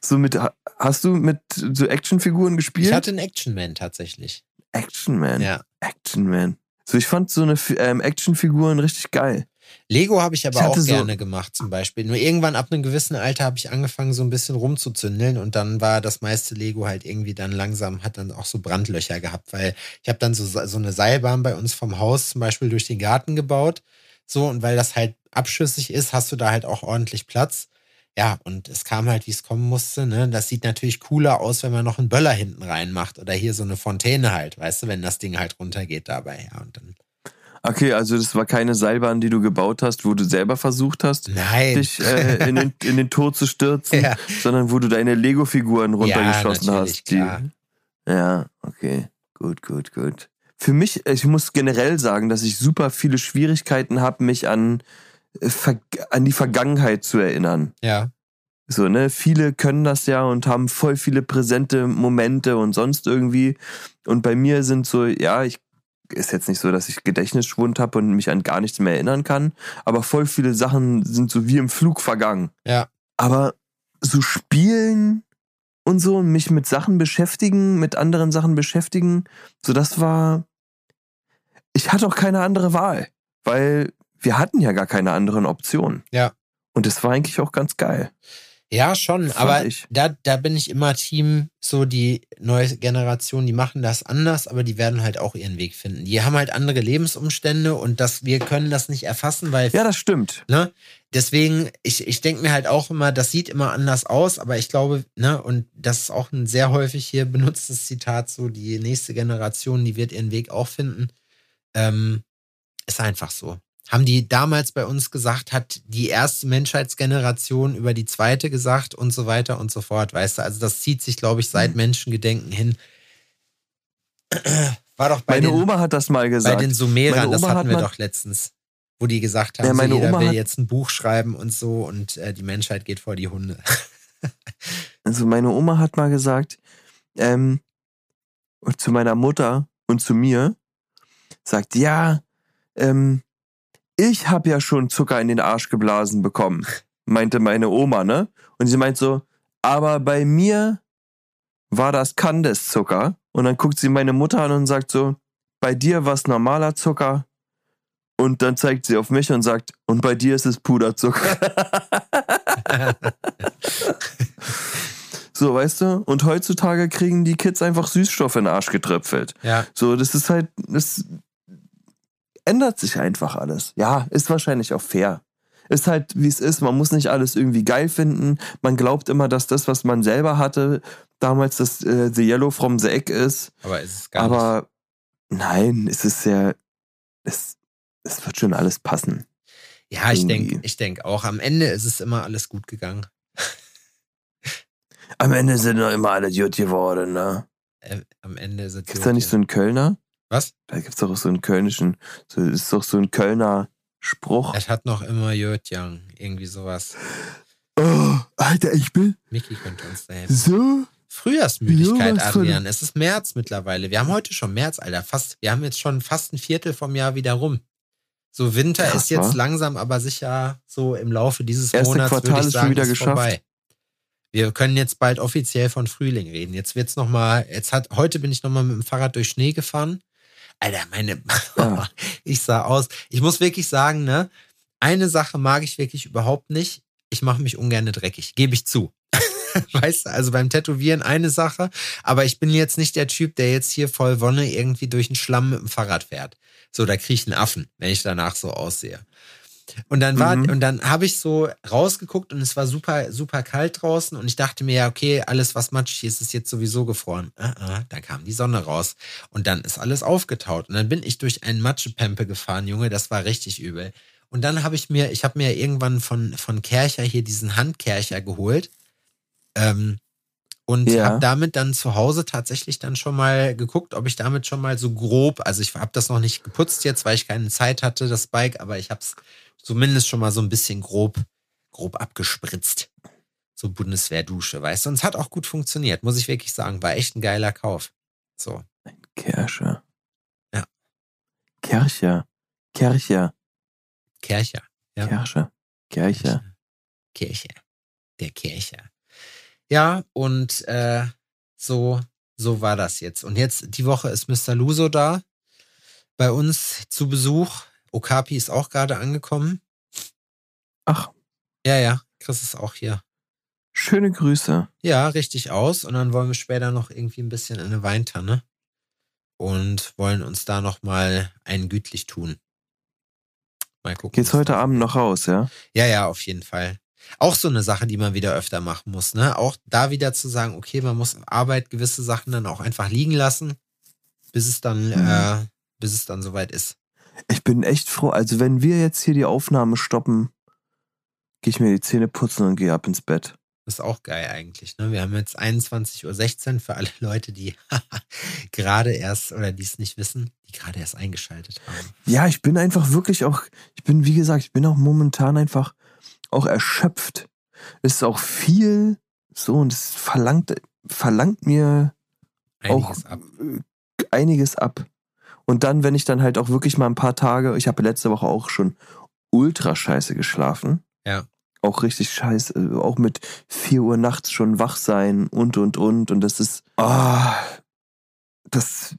So mit, hast du mit so Actionfiguren gespielt? Ich hatte einen Action-Man tatsächlich. Action Man. Ja. Action Man. So, ich fand so eine ähm, Actionfiguren richtig geil. Lego habe ich aber Ich auch so- gerne gemacht, zum Beispiel. Nur irgendwann ab einem gewissen Alter habe ich angefangen, so ein bisschen rumzuzündeln und dann war das meiste Lego halt irgendwie dann langsam, hat dann auch so Brandlöcher gehabt, weil ich habe dann so, so eine Seilbahn bei uns vom Haus zum Beispiel durch den Garten gebaut. So, und weil das halt abschüssig ist, hast du da halt auch ordentlich Platz. Ja, und es kam halt, wie es kommen musste. Ne? Das sieht natürlich cooler aus, wenn man noch einen Böller hinten reinmacht oder hier so eine Fontäne halt, weißt du, wenn das Ding halt runtergeht dabei. Ja, und dann. Okay, also das war keine Seilbahn, die du gebaut hast, wo du selber versucht hast, Nein. dich äh, in, den, <laughs> in den Tod zu stürzen, Ja. sondern wo du deine Lego-Figuren runtergeschossen Ja, hast. Die, ja, okay. Gut, gut, gut. Für mich, ich muss generell sagen, dass ich super viele Schwierigkeiten habe, mich an, äh, an die Vergangenheit zu erinnern. Ja. So, ne? Viele können das ja und haben voll viele präsente Momente und sonst irgendwie. Und bei mir sind so, ja, ich ist jetzt nicht so, dass ich Gedächtnisschwund habe und mich an gar nichts mehr erinnern kann, aber voll viele Sachen sind so wie im Flug vergangen. Ja. Aber so spielen und so und mich mit Sachen beschäftigen, mit anderen Sachen beschäftigen, so das war. Ich hatte auch keine andere Wahl, weil wir hatten ja gar keine anderen Optionen. Ja. Und das war eigentlich auch ganz geil. Ja, schon, aber ich. da, da bin ich immer Team, so die neue Generation, die machen das anders, aber die werden halt auch ihren Weg finden. Die haben halt andere Lebensumstände und das, wir können das nicht erfassen, weil, Ja, das stimmt. ne, deswegen, ich, ich denke mir halt auch immer, das sieht immer anders aus, aber ich glaube, ne, und das ist auch ein sehr häufig hier benutztes Zitat, so die nächste Generation, die wird ihren Weg auch finden. Ähm, ist einfach so. Haben die damals bei uns gesagt, hat die erste Menschheitsgeneration über die zweite gesagt und so weiter und so fort, weißt du? Also das zieht sich, glaube ich, seit Mhm. Menschengedenken hin. <clears throat> War doch bei Meine den, Oma hat das mal bei gesagt. den Sumerern, das hatten hat wir doch letztens, wo die gesagt haben, Ja, so meine jeder Oma will jetzt ein Buch schreiben und so und äh, die Menschheit geht vor die Hunde. <laughs> Also meine Oma hat mal gesagt, ähm, zu meiner Mutter und zu mir, sagt, ja, ähm, ich habe ja schon Zucker in den Arsch geblasen bekommen, meinte meine Oma, ne? Und sie meint so, aber bei mir war das Candice-Zucker. Und dann guckt sie meine Mutter an und sagt so, bei dir war es normaler Zucker. Und dann zeigt sie auf mich und sagt, und bei dir ist es Puderzucker. <laughs> So, weißt du? Und heutzutage kriegen die Kids einfach Süßstoff in den Arsch getröpfelt. ja, So, das ist halt, das ändert sich einfach alles. Ja, ist wahrscheinlich auch fair. Ist halt, wie es ist. Man muss nicht alles irgendwie geil finden. Man glaubt immer, dass das, was man selber hatte, damals das äh, The Yellow from the Egg ist. aber ist es gar nicht. Aber nein, es ist ja, es, es wird schon alles passen. Ja, ich denke, ich denke auch. Am Ende ist es immer alles gut gegangen. Am Ende sind doch immer alle gut geworden, ne? Äh, am Ende ist es Gibt's da nicht so einen Kölner? Was? Da gibt's doch auch so einen kölnischen, so ist doch so ein Kölner Spruch. Es hat noch immer Jötjang, irgendwie sowas. Oh, Alter, ich bin Mickey könnte uns da helfen. so. Frühjahrsmüdigkeit, Ja, Adrian. Es ist März mittlerweile. Wir haben heute schon März, Alter. Fast, wir haben jetzt schon fast ein Viertel vom Jahr wieder rum. So Winter Krass, ist jetzt wa? langsam, aber sicher so im Laufe dieses Erste Monats Quartal würde ich sagen, wieder ist geschafft. vorbei. Wir können jetzt bald offiziell von Frühling reden. Jetzt wird's noch mal. Jetzt hat heute bin ich noch mal mit dem Fahrrad durch Schnee gefahren. Alter, meine, <laughs> Ja. ich sah aus. Ich muss wirklich sagen, ne, eine Sache mag ich wirklich überhaupt nicht. Ich mache mich ungern dreckig, gebe ich zu. <laughs> weißt du, also beim Tätowieren eine Sache, aber ich bin jetzt nicht der Typ, der jetzt hier voll Wonne irgendwie durch den Schlamm mit dem Fahrrad fährt. So, da kriege ich einen Affen, wenn ich danach so aussehe. Und dann war, Mhm. und dann habe ich so rausgeguckt und es war super, super kalt draußen und ich dachte mir, ja, okay, alles, was matschig ist, ist jetzt sowieso gefroren. Ah, ah, dann kam die Sonne raus und dann ist alles aufgetaut. Und dann bin ich durch einen Matschepempe gefahren, Junge, das war richtig übel. Und dann habe ich mir, ich habe mir irgendwann von, von Kercher hier diesen Handkercher geholt. Ähm, und Ja. habe damit dann zu Hause tatsächlich dann schon mal geguckt, ob ich damit schon mal so grob, also ich habe das noch nicht geputzt jetzt, weil ich keine Zeit hatte, das Bike, aber ich habe es zumindest schon mal so ein bisschen grob, grob abgespritzt. So Bundeswehrdusche, weißt du? Und es hat auch gut funktioniert, muss ich wirklich sagen. War echt ein geiler Kauf. So. Kirsche. Ja. Kirche. Kirche. Kercher. Ja. Kirsche. Kirche. Kirche. Der Kirche. Ja, und äh, so, so war das jetzt. Und jetzt, die Woche ist Mr. Luso da. Bei uns zu Besuch. Okapi ist auch gerade angekommen. Ach, Ja, ja. Chris ist auch hier. schöne Grüße. Ja, richtig aus. Und dann wollen wir später noch irgendwie ein bisschen in eine Weintanne. Und wollen uns da nochmal einen gütlich tun. Mal gucken. Geht's heute Abend noch raus, ja? Ja, ja, auf jeden Fall. Auch so eine Sache, die man wieder öfter machen muss, ne? Auch da wieder zu sagen, okay, man muss Arbeit gewisse Sachen dann auch einfach liegen lassen, bis es dann, Mhm. äh, bis es dann soweit ist. Ich bin echt froh. Also, wenn wir jetzt hier die Aufnahme stoppen, gehe ich mir die Zähne putzen und gehe ab ins Bett. Das ist auch geil eigentlich, ne? Wir haben jetzt 21.16 Uhr für alle Leute, die <laughs> gerade erst oder die es nicht wissen, die gerade erst eingeschaltet haben. Ja, ich bin einfach wirklich auch, ich bin, wie gesagt, ich bin auch momentan einfach auch erschöpft. Es ist auch viel so und es verlangt, verlangt mir Einiges auch ab. äh, einiges ab. Und dann, wenn ich dann halt auch wirklich mal ein paar Tage, ich habe letzte Woche auch schon ultra scheiße geschlafen. Ja. Auch richtig scheiße, auch mit 4 Uhr nachts schon wach sein und und und. Und das ist, ah, das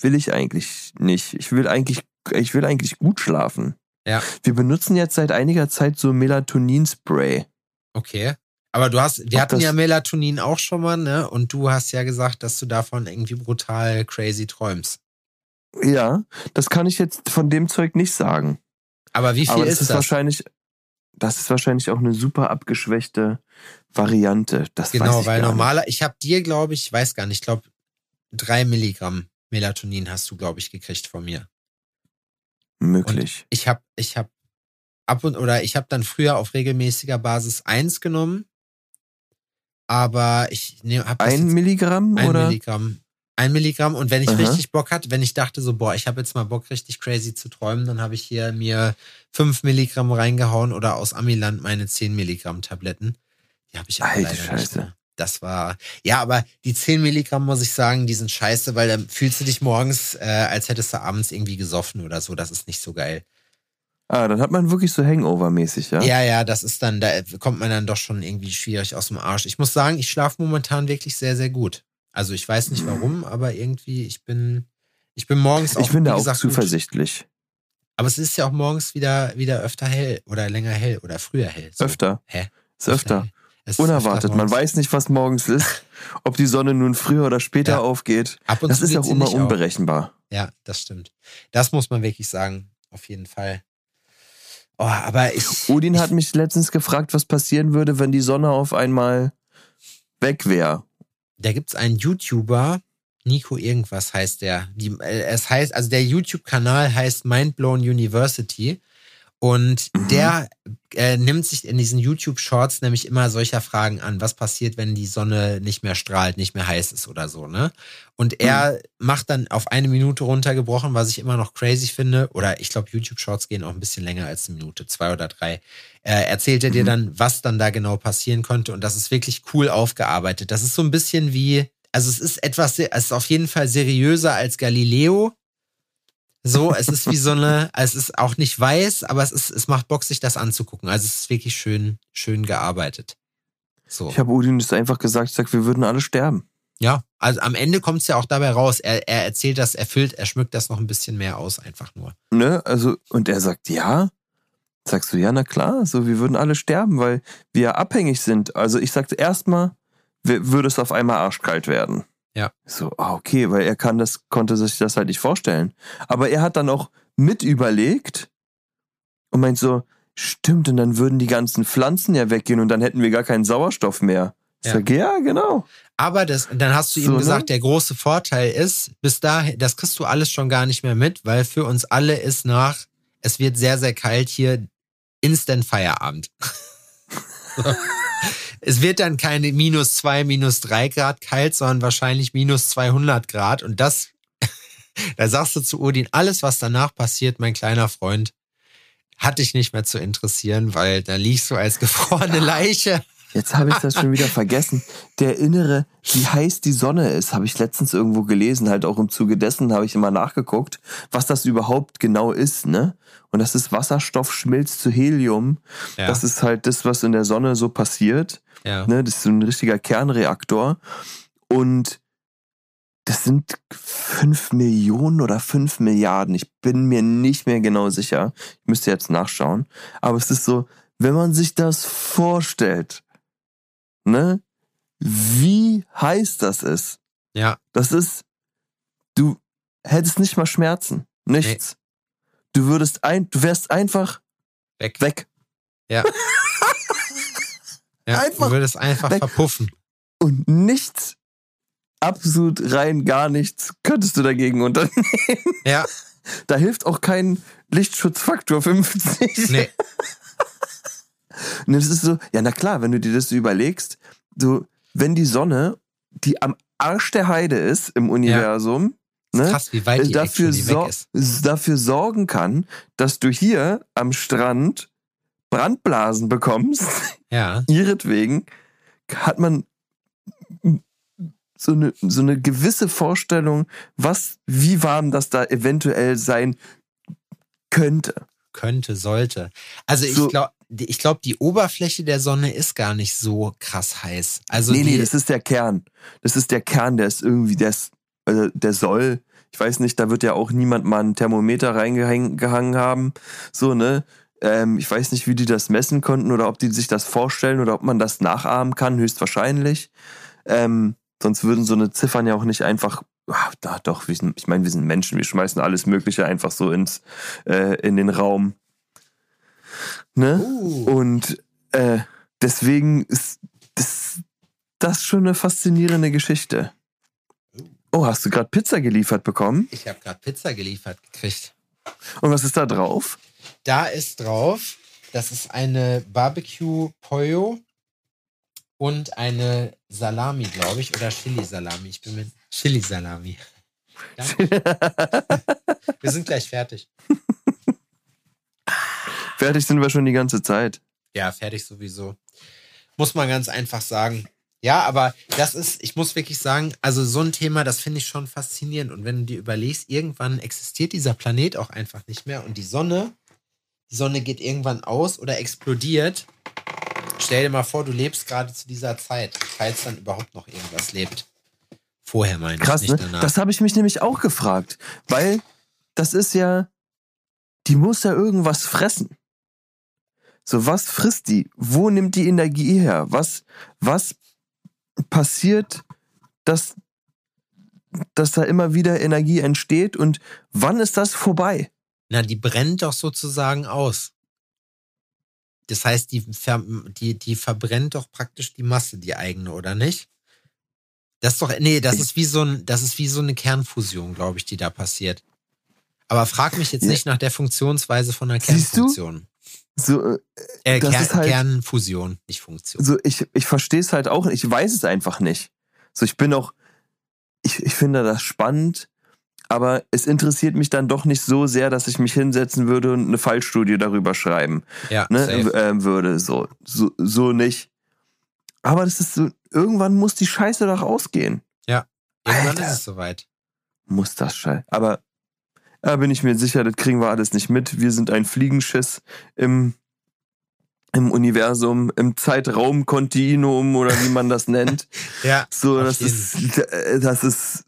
will ich eigentlich nicht. Ich will eigentlich, ich will eigentlich gut schlafen. Ja. Wir benutzen jetzt seit einiger Zeit so Melatonin-Spray. Okay. Aber du hast, wir Ob hatten ja Melatonin auch schon mal, ne? Und du hast ja gesagt, dass du davon irgendwie brutal crazy träumst. Ja, das kann ich jetzt von dem Zeug nicht sagen. Aber wie viel Aber das ist, ist, das? wahrscheinlich, das ist wahrscheinlich auch eine super abgeschwächte Variante. Das weiß Genau, weil normaler, ich habe dir, glaube ich, weiß gar nicht, ich glaube, drei Milligramm Melatonin hast du, glaube ich, gekriegt von mir. Möglich. Ich habe, ich habe ab und oder ich habe dann früher auf regelmäßiger Basis eins genommen, aber ich ne, habe Ein Milligramm ein oder? Milligramm. Ein Milligramm und wenn ich Aha. richtig Bock hatte, wenn ich dachte so, boah, ich habe jetzt mal Bock, richtig crazy zu träumen, dann habe ich hier mir fünf Milligramm reingehauen oder aus Amiland meine zehn Milligramm Tabletten. Die habe ich aber Alter leider nicht Scheiße. mehr. Das war, ja, aber die 10 Milligramm, muss ich sagen, die sind scheiße, weil dann fühlst du dich morgens, äh, als hättest du abends irgendwie gesoffen oder so. Das ist nicht so geil. Ah, dann hat man wirklich so Hangover-mäßig, ja? Ja, ja, das ist dann, da kommt man dann doch schon irgendwie schwierig aus dem Arsch. Ich muss sagen, ich schlafe momentan wirklich sehr, sehr gut. Also ich weiß nicht warum, aber irgendwie, ich bin, ich bin morgens auch, ich bin da auch gesagt, gut. zuversichtlich. Aber es ist ja auch morgens wieder, wieder öfter hell oder länger hell oder früher hell. So. Öfter. Hä? Ist öfter. ist Unerwartet. öfter Man weiß nicht, was morgens ist. <laughs> Ob die Sonne nun früher oder später Ja. aufgeht. Ab und Das zu ist auch immer nicht auf. unberechenbar. Ja, das stimmt. Das muss man wirklich sagen. Auf jeden Fall. Oh, aber ich. Odin ich, hat mich letztens gefragt, was passieren würde, wenn die Sonne auf einmal weg wäre. Da gibt's einen YouTuber, Nico irgendwas heißt der. Die, äh, es heißt, also der YouTube-Kanal heißt Mindblown University. Und Mhm. der äh, nimmt sich in diesen YouTube-Shorts nämlich immer solcher Fragen an. Was passiert, wenn die Sonne nicht mehr strahlt, nicht mehr heiß ist oder so, ne? Und er mhm. macht dann auf eine Minute runtergebrochen, was ich immer noch crazy finde. Oder ich glaube, YouTube-Shorts gehen auch ein bisschen länger als eine Minute, zwei oder drei. Äh, erzählt er mhm. dir dann, was dann da genau passieren konnte. Und das ist wirklich cool aufgearbeitet. Das ist so ein bisschen wie, also es ist etwas, es ist auf jeden Fall seriöser als Galileo. So, es ist wie so eine, es ist auch nicht weiß, aber es ist, es macht Bock, sich das anzugucken. Also es ist wirklich schön, schön gearbeitet. So. Ich habe Udin das einfach gesagt, ich sag, wir würden alle sterben. Ja, also am Ende kommt es ja auch dabei raus. Er, er erzählt das, er füllt, er schmückt das noch ein bisschen mehr aus, einfach nur. Ne, also, und er sagt, ja. Sagst du, ja, na klar, so, wir würden alle sterben, weil wir abhängig sind. Also ich sagte erstmal, würde es auf einmal arschkalt werden. Ja. So, ah, okay, weil er kann das, konnte sich das halt nicht vorstellen. Aber er hat dann auch mit überlegt und meint so, stimmt, und dann würden die ganzen Pflanzen ja weggehen und dann hätten wir gar keinen Sauerstoff mehr. Ja. sag, ja, genau. Aber das, dann hast du so, ihm ne? gesagt, ne? der große Vorteil ist, bis dahin, das kriegst du alles schon gar nicht mehr mit, weil für uns alle ist nach, es wird sehr, sehr kalt hier, Instant Feierabend. <laughs> es wird dann keine minus zwei, minus drei Grad kalt, sondern wahrscheinlich minus 200 Grad. Und das, <laughs> da sagst du zu Odin, alles, was danach passiert, mein kleiner Freund, hat dich nicht mehr zu interessieren, weil da liegst du als <laughs> gefrorene Leiche. Jetzt habe ich das schon wieder vergessen. Der innere, wie heiß die Sonne ist, habe ich letztens irgendwo gelesen. Halt auch im Zuge dessen habe ich immer nachgeguckt, was das überhaupt genau ist, ne? Und das ist Wasserstoff schmilzt zu Helium. Ja. Das ist halt das, was in der Sonne so passiert. Ja. Ne? Das ist so ein richtiger Kernreaktor. Und das sind fünf Millionen oder fünf Milliarden. Ich bin mir nicht mehr genau sicher. Ich müsste jetzt nachschauen. Aber es ist so, wenn man sich das vorstellt, ne, wie heiß das ist. Ja. Das ist, du hättest nicht mal Schmerzen. Nichts. Nee. Du würdest ein, du wärst einfach weg. Weg. Ja. <laughs> ja einfach du würdest einfach weg. verpuffen. Und nichts, absolut rein gar nichts könntest du dagegen unternehmen. Ja. Da hilft auch kein Lichtschutzfaktor 50. Nee. Und das ist so, ja, na klar, wenn du dir das so überlegst, so, wenn die Sonne, die am Arsch der Heide ist im Universum, ja. ne, krass, wie weit die dafür, so, dafür sorgen kann, dass du hier am Strand Brandblasen bekommst, ja. <laughs> ihretwegen, hat man so eine, so eine gewisse Vorstellung, was, wie warm das da eventuell sein könnte. Könnte, sollte. Also ich so, glaube, ich glaube, die Oberfläche der Sonne ist gar nicht so krass heiß. Also nee, nee, das ist der Kern. Das ist der Kern, der ist irgendwie, der, ist, also der soll, ich weiß nicht, da wird ja auch niemand mal ein Thermometer reingehangen haben. So, ne? Ähm, ich weiß nicht, wie die das messen konnten oder ob die sich das vorstellen oder ob man das nachahmen kann, höchstwahrscheinlich. Ähm, sonst würden so eine Ziffern ja auch nicht einfach ach, da doch, ich meine, wir sind Menschen, wir schmeißen alles Mögliche einfach so ins, äh, in den Raum. Ne? Uh. Und äh, deswegen ist das, das schon eine faszinierende Geschichte. Oh, hast du gerade Pizza geliefert bekommen? Ich habe gerade Pizza geliefert gekriegt. Und was ist da drauf? Da ist drauf, das ist eine Barbecue Pollo und eine Salami, glaube ich, oder Chili-Salami. Ich bin mit Chili-Salami. <laughs> Wir sind gleich fertig. Fertig sind wir schon die ganze Zeit. Ja, fertig sowieso. Muss man ganz einfach sagen. Ja, aber das ist, ich muss wirklich sagen, also so ein Thema, das finde ich schon faszinierend. Und wenn du dir überlegst, irgendwann existiert dieser Planet auch einfach nicht mehr und die Sonne, die Sonne geht irgendwann aus oder explodiert. Stell dir mal vor, du lebst gerade zu dieser Zeit, falls dann überhaupt noch irgendwas lebt. Vorher meine Krass, ich, nicht ne? danach. Das habe ich mich nämlich auch gefragt, weil das ist ja, die muss ja irgendwas fressen. So, was frisst die? Wo nimmt die Energie her? Was, was passiert, dass, dass da immer wieder Energie entsteht und wann ist das vorbei? Na, die brennt doch sozusagen aus. Das heißt, die, die, die verbrennt doch praktisch die Masse, die eigene, oder nicht? Das ist doch, nee, das ist wie so ein, das ist wie so eine Kernfusion, glaube ich, die da passiert. Aber frag mich jetzt ja. nicht nach der Funktionsweise von einer Kernfusion. So, Äh, das Ker ist halt- Kernfusion, nicht Funktion. so ich, ich verstehe es halt auch, ich weiß es einfach nicht. So, ich bin auch, ich, ich finde das spannend, aber es interessiert mich dann doch nicht so sehr, dass ich mich hinsetzen würde und eine Fallstudie darüber schreiben Ja, ne, äh, würde. So, so, so nicht. Aber das ist so, irgendwann muss die Scheiße doch ausgehen. Irgendwann Alter. ist es soweit. Muss das Scheiße. Aber da bin ich mir sicher, das kriegen wir alles nicht mit. Wir sind ein Fliegenschiss im, im Universum, im Zeitraumkontinuum oder wie man das nennt. <laughs> Ja, So, das ist, das ist,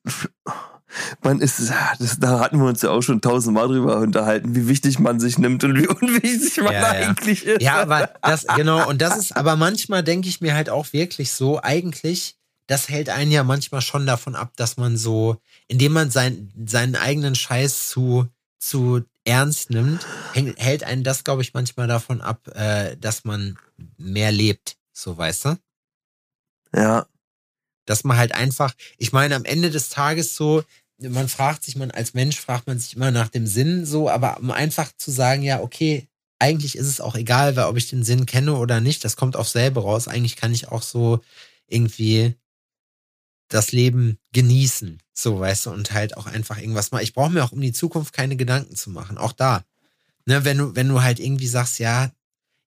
man ist, das, da hatten wir uns ja auch schon tausendmal drüber unterhalten, wie wichtig man sich nimmt und wie <laughs> unwichtig man Ja, ja. eigentlich ist. Ja, aber das, genau, und das ist, aber manchmal denke ich mir halt auch wirklich so, eigentlich, das hält einen ja manchmal schon davon ab, dass man so, indem man sein, seinen eigenen Scheiß zu, zu ernst nimmt, hält einen das, glaube ich, manchmal davon ab, äh, dass man mehr lebt, so weißt du? ja, Dass man halt einfach, ich meine, am Ende des Tages so, man fragt sich, man als Mensch fragt man sich immer nach dem Sinn so, aber um einfach zu sagen, ja, okay, eigentlich ist es auch egal, weil ob ich den Sinn kenne oder nicht, das kommt auf selber raus. Eigentlich kann ich auch so irgendwie das Leben genießen, so weißt du, und halt auch einfach irgendwas machen. Ich brauche mir auch um die Zukunft keine Gedanken zu machen, auch da. Ne, wenn du, wenn du halt irgendwie sagst, ja,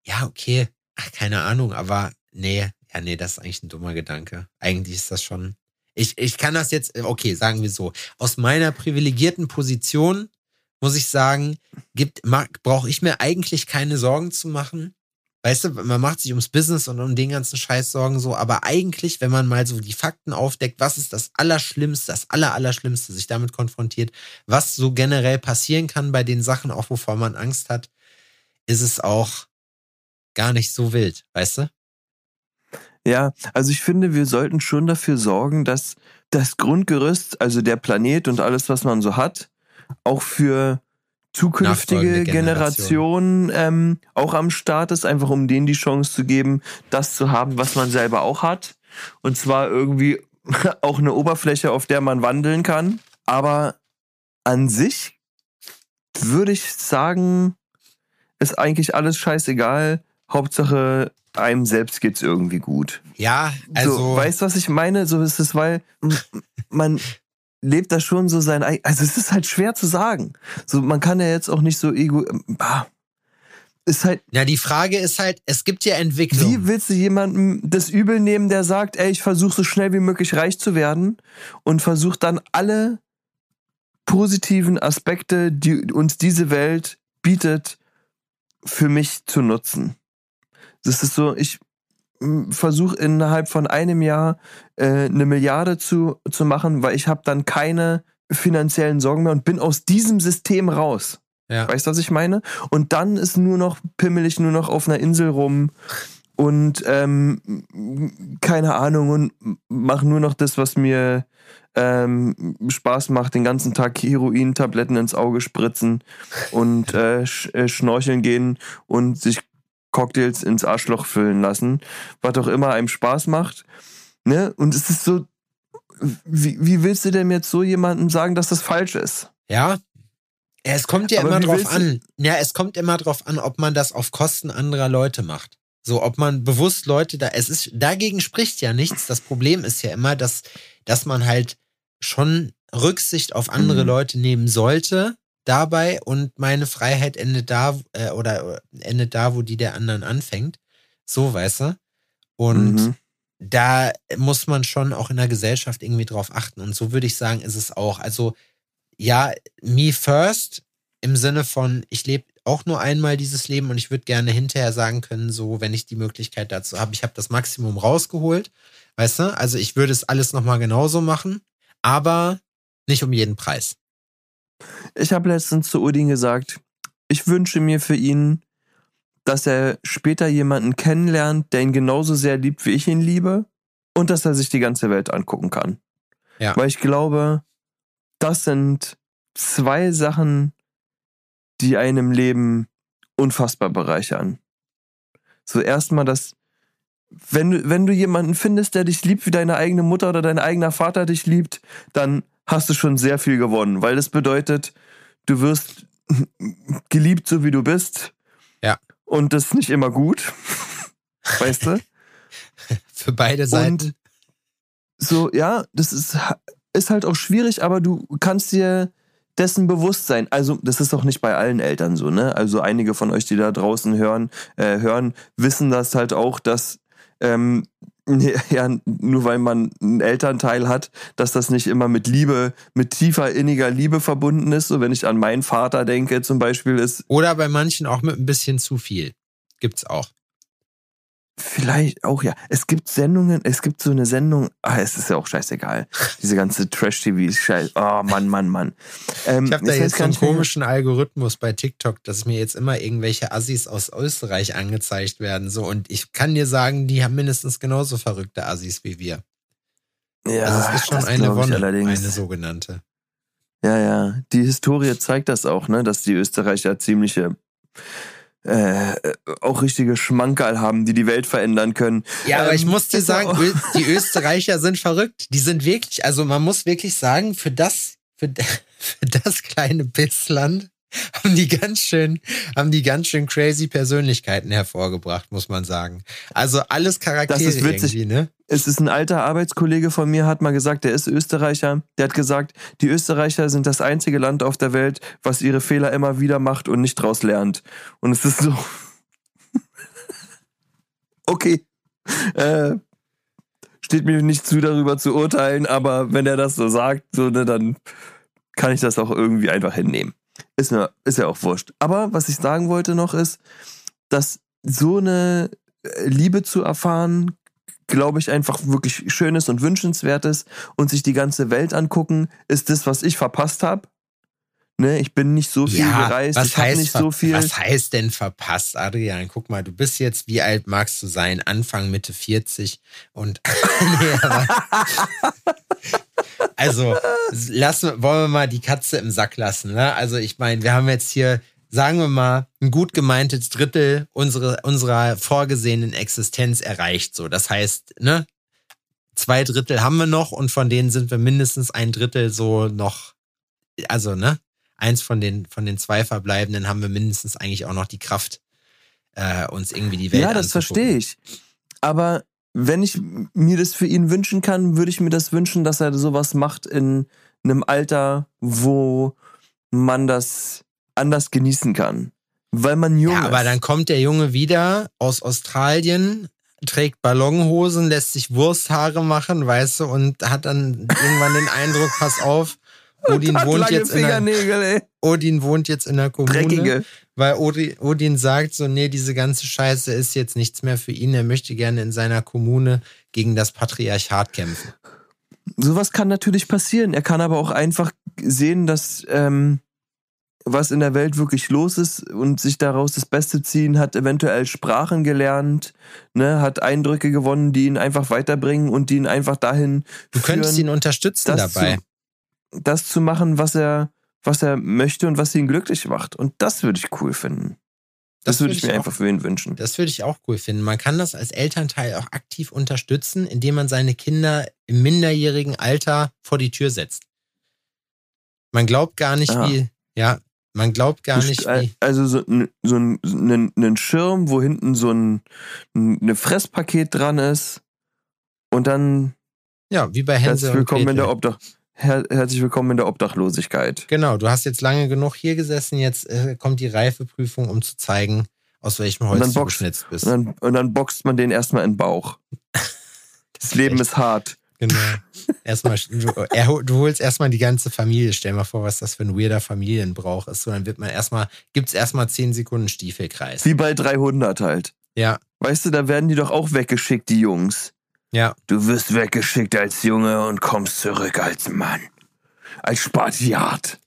ja, okay, ach, keine Ahnung, aber nee, ja, nee, das ist eigentlich ein dummer Gedanke. Eigentlich ist das schon. Ich, ich kann das jetzt, okay, sagen wir so. Aus meiner privilegierten Position muss ich sagen, gibt, brauche ich mir eigentlich keine Sorgen zu machen. Weißt du, man macht sich ums Business und um den ganzen Scheiß Sorgen so, aber eigentlich, wenn man mal so die Fakten aufdeckt, was ist das Allerschlimmste, das Allerallerschlimmste, sich damit konfrontiert, was so generell passieren kann bei den Sachen, auch wovor man Angst hat, ist es auch gar nicht so wild, weißt du? ja, also ich finde, wir sollten schon dafür sorgen, dass das Grundgerüst, also der Planet und alles, was man so hat, auch für zukünftige Nachfolgende Generationen ähm, auch am Start ist, einfach um denen die Chance zu geben, das zu haben, was man selber auch hat. Und zwar irgendwie <laughs> auch eine Oberfläche, auf der man wandeln kann. Aber an sich würde ich sagen, ist eigentlich alles scheißegal. Hauptsache, einem selbst geht's irgendwie gut. Ja, also. so, weißt du, was ich meine? So ist es, weil man <laughs> lebt da schon so sein also es ist halt schwer zu sagen. So man kann ja jetzt auch nicht so ego ah, ist halt ja, die Frage ist halt, es gibt ja Entwicklung. wie willst du jemandem das übel nehmen, der sagt, ey, ich versuche so schnell wie möglich reich zu werden und versuche dann alle positiven Aspekte, die uns diese Welt bietet, für mich zu nutzen. Das ist so, ich versuche innerhalb von einem Jahr äh, eine Milliarde zu, zu machen, weil ich habe dann keine finanziellen Sorgen mehr und bin aus diesem System raus. Ja. Weißt du, was ich meine? Und dann ist nur noch, pimmel ich nur noch auf einer Insel rum und ähm, keine Ahnung und mache nur noch das, was mir ähm, Spaß macht, den ganzen Tag Heroin-Tabletten ins Auge spritzen und äh, sch äh, schnorcheln gehen und sich Cocktails ins Arschloch füllen lassen, was auch immer einem Spaß macht. Ne? Und es ist so, wie, wie willst du denn jetzt so jemandem sagen, dass das falsch ist? Ja. Ja, Es kommt ja Aber immer drauf an. Ja, es kommt immer drauf an, ob man das auf Kosten anderer Leute macht. So, ob man bewusst Leute da, es ist, dagegen spricht ja nichts. Das Problem ist ja immer, dass, dass man halt schon Rücksicht auf andere Mhm. Leute nehmen sollte dabei und meine Freiheit endet da, äh, oder endet da, wo die der anderen anfängt. So, weißt du? Und Mhm. da muss man schon auch in der Gesellschaft irgendwie drauf achten. Und so würde ich sagen, ist es auch. Also, ja, me first im Sinne von, ich lebe auch nur einmal dieses Leben und ich würde gerne hinterher sagen können, so, wenn ich die Möglichkeit dazu habe, ich habe das Maximum rausgeholt, weißt du? Also ich würde es alles nochmal genauso machen, aber nicht um jeden Preis. Ich habe letztens zu Udin gesagt, ich wünsche mir für ihn, dass er später jemanden kennenlernt, der ihn genauso sehr liebt, wie ich ihn liebe, und dass er sich die ganze Welt angucken kann. Ja. Weil ich glaube, das sind zwei Sachen, die einem Leben unfassbar bereichern. So erstmal das, wenn du, wenn du jemanden findest, der dich liebt, wie deine eigene Mutter oder dein eigener Vater dich liebt, dann hast du schon sehr viel gewonnen, weil das bedeutet, du wirst <laughs> geliebt, so wie du bist. Ja. und das ist nicht immer gut. <laughs> weißt du? Für beide Seiten. Und so, ja, das ist, ist halt auch schwierig, aber du kannst dir dessen bewusst sein. Also, das ist auch nicht bei allen Eltern so, ne? Also einige von euch, die da draußen hören, äh, hören, wissen das halt auch, dass ähm, <laughs> ja, nur weil man einen Elternteil hat, dass das nicht immer mit Liebe, mit tiefer inniger Liebe verbunden ist. So, wenn ich an meinen Vater denke, zum Beispiel ist. Oder bei manchen auch mit ein bisschen zu viel. Gibt's auch. Vielleicht auch, ja. Es gibt Sendungen, es gibt so eine Sendung, ah, es ist ja auch scheißegal. Diese ganze Trash-TV-Scheiß. Oh, Mann, Mann, Mann. Ähm, ich habe da jetzt so einen komischen Algorithmus bei TikTok, dass mir jetzt immer irgendwelche Assis aus Österreich angezeigt werden. So, und ich kann dir sagen, die haben mindestens genauso verrückte Assis wie wir. Ja, also es ist schon eine Wonne, eine sogenannte. Ja, ja. Die Historie zeigt das auch, ne, dass die Österreicher ziemliche äh, auch richtige Schmankerl haben, die die Welt verändern können. Ja, aber ähm, ich muss dir sagen, die Österreicher sind verrückt. Die sind wirklich, also man muss wirklich sagen, für das, für, <laughs> für das kleine Bissland <laughs> haben die ganz schön, haben die ganz schön crazy Persönlichkeiten hervorgebracht, muss man sagen. Also alles Charaktere das ist witzig. irgendwie, ne? Es ist ein alter Arbeitskollege von mir, hat mal gesagt, der ist Österreicher. Der hat gesagt, die Österreicher sind das einzige Land auf der Welt, was ihre Fehler immer wieder macht und nicht draus lernt. Und es ist so. <laughs> okay. Äh, steht mir nicht zu, darüber zu urteilen, aber wenn er das so sagt, so, ne, dann kann ich das auch irgendwie einfach hinnehmen. Ist mir, ist ja auch wurscht. Aber was ich sagen wollte noch ist, dass so eine äh, Liebe zu erfahren, glaube ich, einfach wirklich Schönes und Wünschenswertes und sich die ganze Welt angucken, ist das, was ich verpasst habe. Ne, ich bin nicht so viel ja, gereist, was ich habe nicht so viel. Was heißt denn verpasst, Adrian? Guck mal, du bist jetzt, wie alt magst du sein? Anfang, Mitte 40 und <laughs> <laughs> Also, lassen, wollen wir mal die Katze im Sack lassen. Ne? Also, ich meine, wir haben jetzt hier, sagen wir mal, ein gut gemeintes Drittel unserer, unserer vorgesehenen Existenz erreicht. So, das heißt, ne, zwei Drittel haben wir noch und von denen sind wir mindestens ein Drittel so noch, also, ne, eins von den, von den zwei Verbleibenden haben wir mindestens eigentlich auch noch die Kraft, äh, uns irgendwie die Welt Ja, das verstehe ich. Aber wenn ich mir das für ihn wünschen kann, würde ich mir das wünschen, dass er sowas macht in einem Alter, wo man das anders genießen kann. Weil man jung ja, ist. aber dann kommt der Junge wieder aus Australien, trägt Ballonhosen, lässt sich Wursthaare machen, weißt du, und hat dann irgendwann den Eindruck, pass auf, Odin wohnt jetzt in der, Odin wohnt jetzt in der Kommune. Dreckige. Weil Odin, Odin sagt so, nee, diese ganze Scheiße ist jetzt nichts mehr für ihn. Er möchte gerne in seiner Kommune gegen das Patriarchat kämpfen. Sowas kann natürlich passieren. Er kann aber auch einfach sehen, dass ähm, was in der Welt wirklich los ist und sich daraus das Beste ziehen, hat eventuell Sprachen gelernt, ne, hat Eindrücke gewonnen, die ihn einfach weiterbringen und die ihn einfach dahin. Du könntest führen, ihn unterstützen dabei. Zu, das zu machen, was er, was er möchte und was ihn glücklich macht. Und das würde ich cool finden. Das, das würde ich mir auch, einfach für ihn wünschen. Das würde ich auch cool finden. Man kann das als Elternteil auch aktiv unterstützen, indem man seine Kinder im minderjährigen Alter vor die Tür setzt. Man glaubt gar nicht, ja. wie, ja, man glaubt gar nicht, wie. Also so, so ein, ein, ein Schirm, wo hinten so ein, ein Fresspaket dran ist und dann. Ja, wie bei Hänsel willkommen in der Obdach her herzlich willkommen in der Obdachlosigkeit. Genau, du hast jetzt lange genug hier gesessen, jetzt äh, kommt die Reifeprüfung, um zu zeigen, aus welchem Holz du geschnitzt bist. Und dann, und dann boxt man den erstmal in den Bauch. das, <laughs> das Leben echt. ist hart. Genau. Erstmal, du, du holst erstmal die ganze Familie. Stell mal vor, was das für ein weirder Familienbrauch ist. So, dann wird man erstmal, gibt's erstmal 10 Sekunden Stiefelkreis. Wie bei 300 halt. Ja. Weißt du, da werden die doch auch weggeschickt, die Jungs. Ja. Du wirst weggeschickt als Junge und kommst zurück als Mann. Als Spartiat.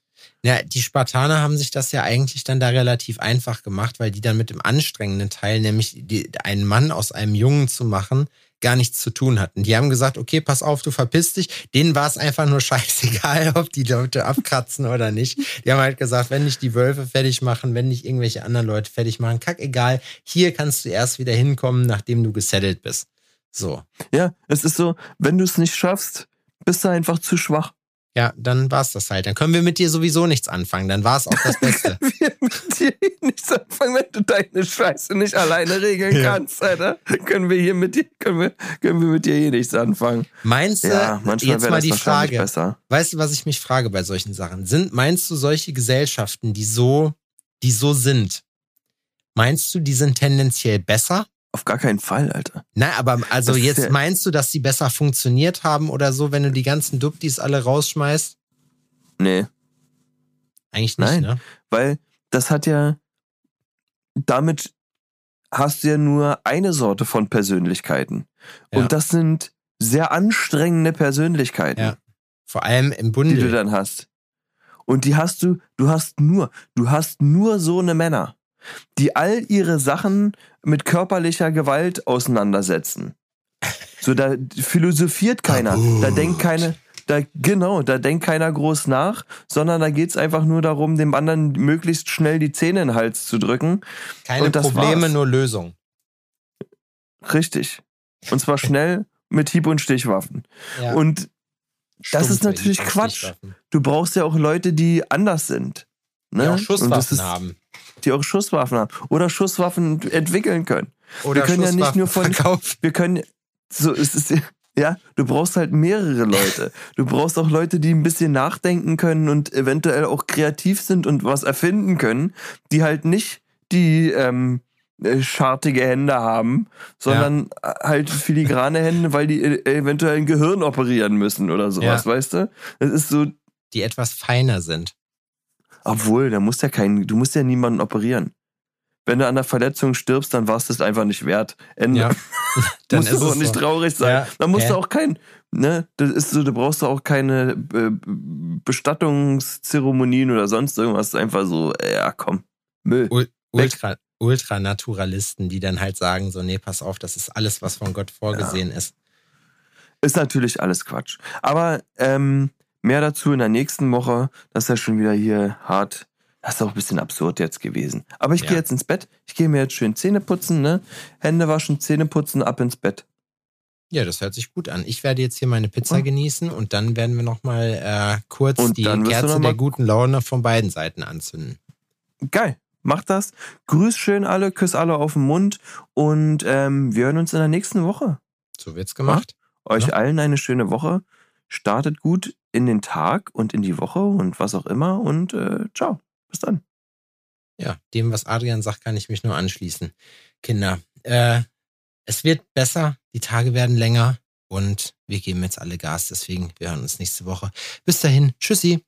Ja, die Spartaner haben sich das ja eigentlich dann da relativ einfach gemacht, weil die dann mit dem anstrengenden Teil, nämlich die, einen Mann aus einem Jungen zu machen, gar nichts zu tun hatten. Die haben gesagt, okay, pass auf, du verpisst dich. Denen war es einfach nur <laughs> scheißegal, ob die Leute abkratzen oder nicht. Die haben halt gesagt, wenn nicht die Wölfe fertig machen, wenn nicht irgendwelche anderen Leute fertig machen, kack egal. Hier kannst du erst wieder hinkommen, nachdem du gesettelt bist. So. Ja, es ist so, wenn du es nicht schaffst, bist du einfach zu schwach. Ja, dann war's das halt. Dann können wir mit dir sowieso nichts anfangen. Dann war's auch das <laughs> Beste. wir mit dir nichts anfangen, wenn du deine Scheiße nicht alleine regeln Ja. kannst, Alter. Können wir hier mit dir, können wir, können wir mit dir hier nichts anfangen. Meinst du, Ja, jetzt mal die Frage, besser. weißt du, was ich mich frage bei solchen Sachen? Sind, meinst du solche Gesellschaften, die so, die so sind, meinst du, die sind tendenziell besser? Auf gar keinen Fall, Alter. Na, aber also Das jetzt meinst du, dass sie besser funktioniert haben oder so, wenn du die ganzen Duptis alle rausschmeißt? Nee. Eigentlich nicht, Nein. ne? Weil das hat ja, damit hast du ja nur eine Sorte von Persönlichkeiten. Ja. Und das sind sehr anstrengende Persönlichkeiten, Ja. Vor allem im die Bunde. du dann hast. Und die hast du, du hast nur, du hast nur so eine Männer, die all ihre Sachen mit körperlicher Gewalt auseinandersetzen. So, da philosophiert keiner, da denkt keine, da, genau, da denkt keiner groß nach, sondern da geht's einfach nur darum, dem anderen möglichst schnell die Zähne in den Hals zu drücken. Keine und das Probleme, war's. nur Lösungen. Richtig. Und zwar schnell mit Hieb- und Stichwaffen. Ja. Und das ist Stumpfe natürlich Quatsch. Du brauchst ja auch Leute, die anders sind. Ne? Die auch Und das Schusswaffen ist, haben. Die auch Schusswaffen haben. Oder Schusswaffen entwickeln können. Oder können ja nicht nur von- verkaufen. Wir können, so ist es, ja, du brauchst halt mehrere Leute. Du brauchst auch Leute, die ein bisschen nachdenken können und eventuell auch kreativ sind und was erfinden können, die halt nicht die ähm, äh, schartige Hände haben, sondern äh, halt filigrane Hände, weil die äh, eventuell ein Gehirn operieren müssen oder sowas, Ja. weißt du? Das ist so, Die etwas feiner sind. Obwohl, da musst ja keinen, du musst ja niemanden operieren. Wenn du an der Verletzung stirbst, dann war es das einfach nicht wert. Ende. Ja. <laughs> <laughs> Dann musst ist du auch nicht so. traurig sein. Ja. Dann musst du Hä? auch kein, ne, das ist so, du brauchst auch keine äh, Bestattungszeremonien oder sonst irgendwas. Einfach so, ja, komm, Müll. Ul- Ultra, Ultranaturalisten, die dann halt sagen, so, nee, pass auf, das ist alles, was von Gott vorgesehen ist. Ist natürlich alles Quatsch. Aber ähm, mehr dazu in der nächsten Woche. Das ist ja schon wieder hier hart. Das ist auch ein bisschen absurd jetzt gewesen. Aber ich Ja. gehe jetzt ins Bett. Ich gehe mir jetzt schön Zähne putzen, ne? Hände waschen, Zähne putzen, ab ins Bett. Ja, das hört sich gut an. Ich werde jetzt hier meine Pizza Ja. genießen und dann werden wir nochmal äh, kurz Und die Kerze der guten Laune von beiden Seiten anzünden. Geil. Macht das. Grüß schön alle, küss alle auf den Mund und ähm, wir hören uns in der nächsten Woche. So wird's gemacht. Euch Ja. allen eine schöne Woche. Startet gut in den Tag und in die Woche und was auch immer und äh, ciao. Bis dann. Ja, dem, was Adrian sagt, kann ich mich nur anschließen. Kinder, äh, es wird besser, die Tage werden länger und wir geben jetzt alle Gas. Deswegen, wir hören uns nächste Woche. Bis dahin, tschüssi.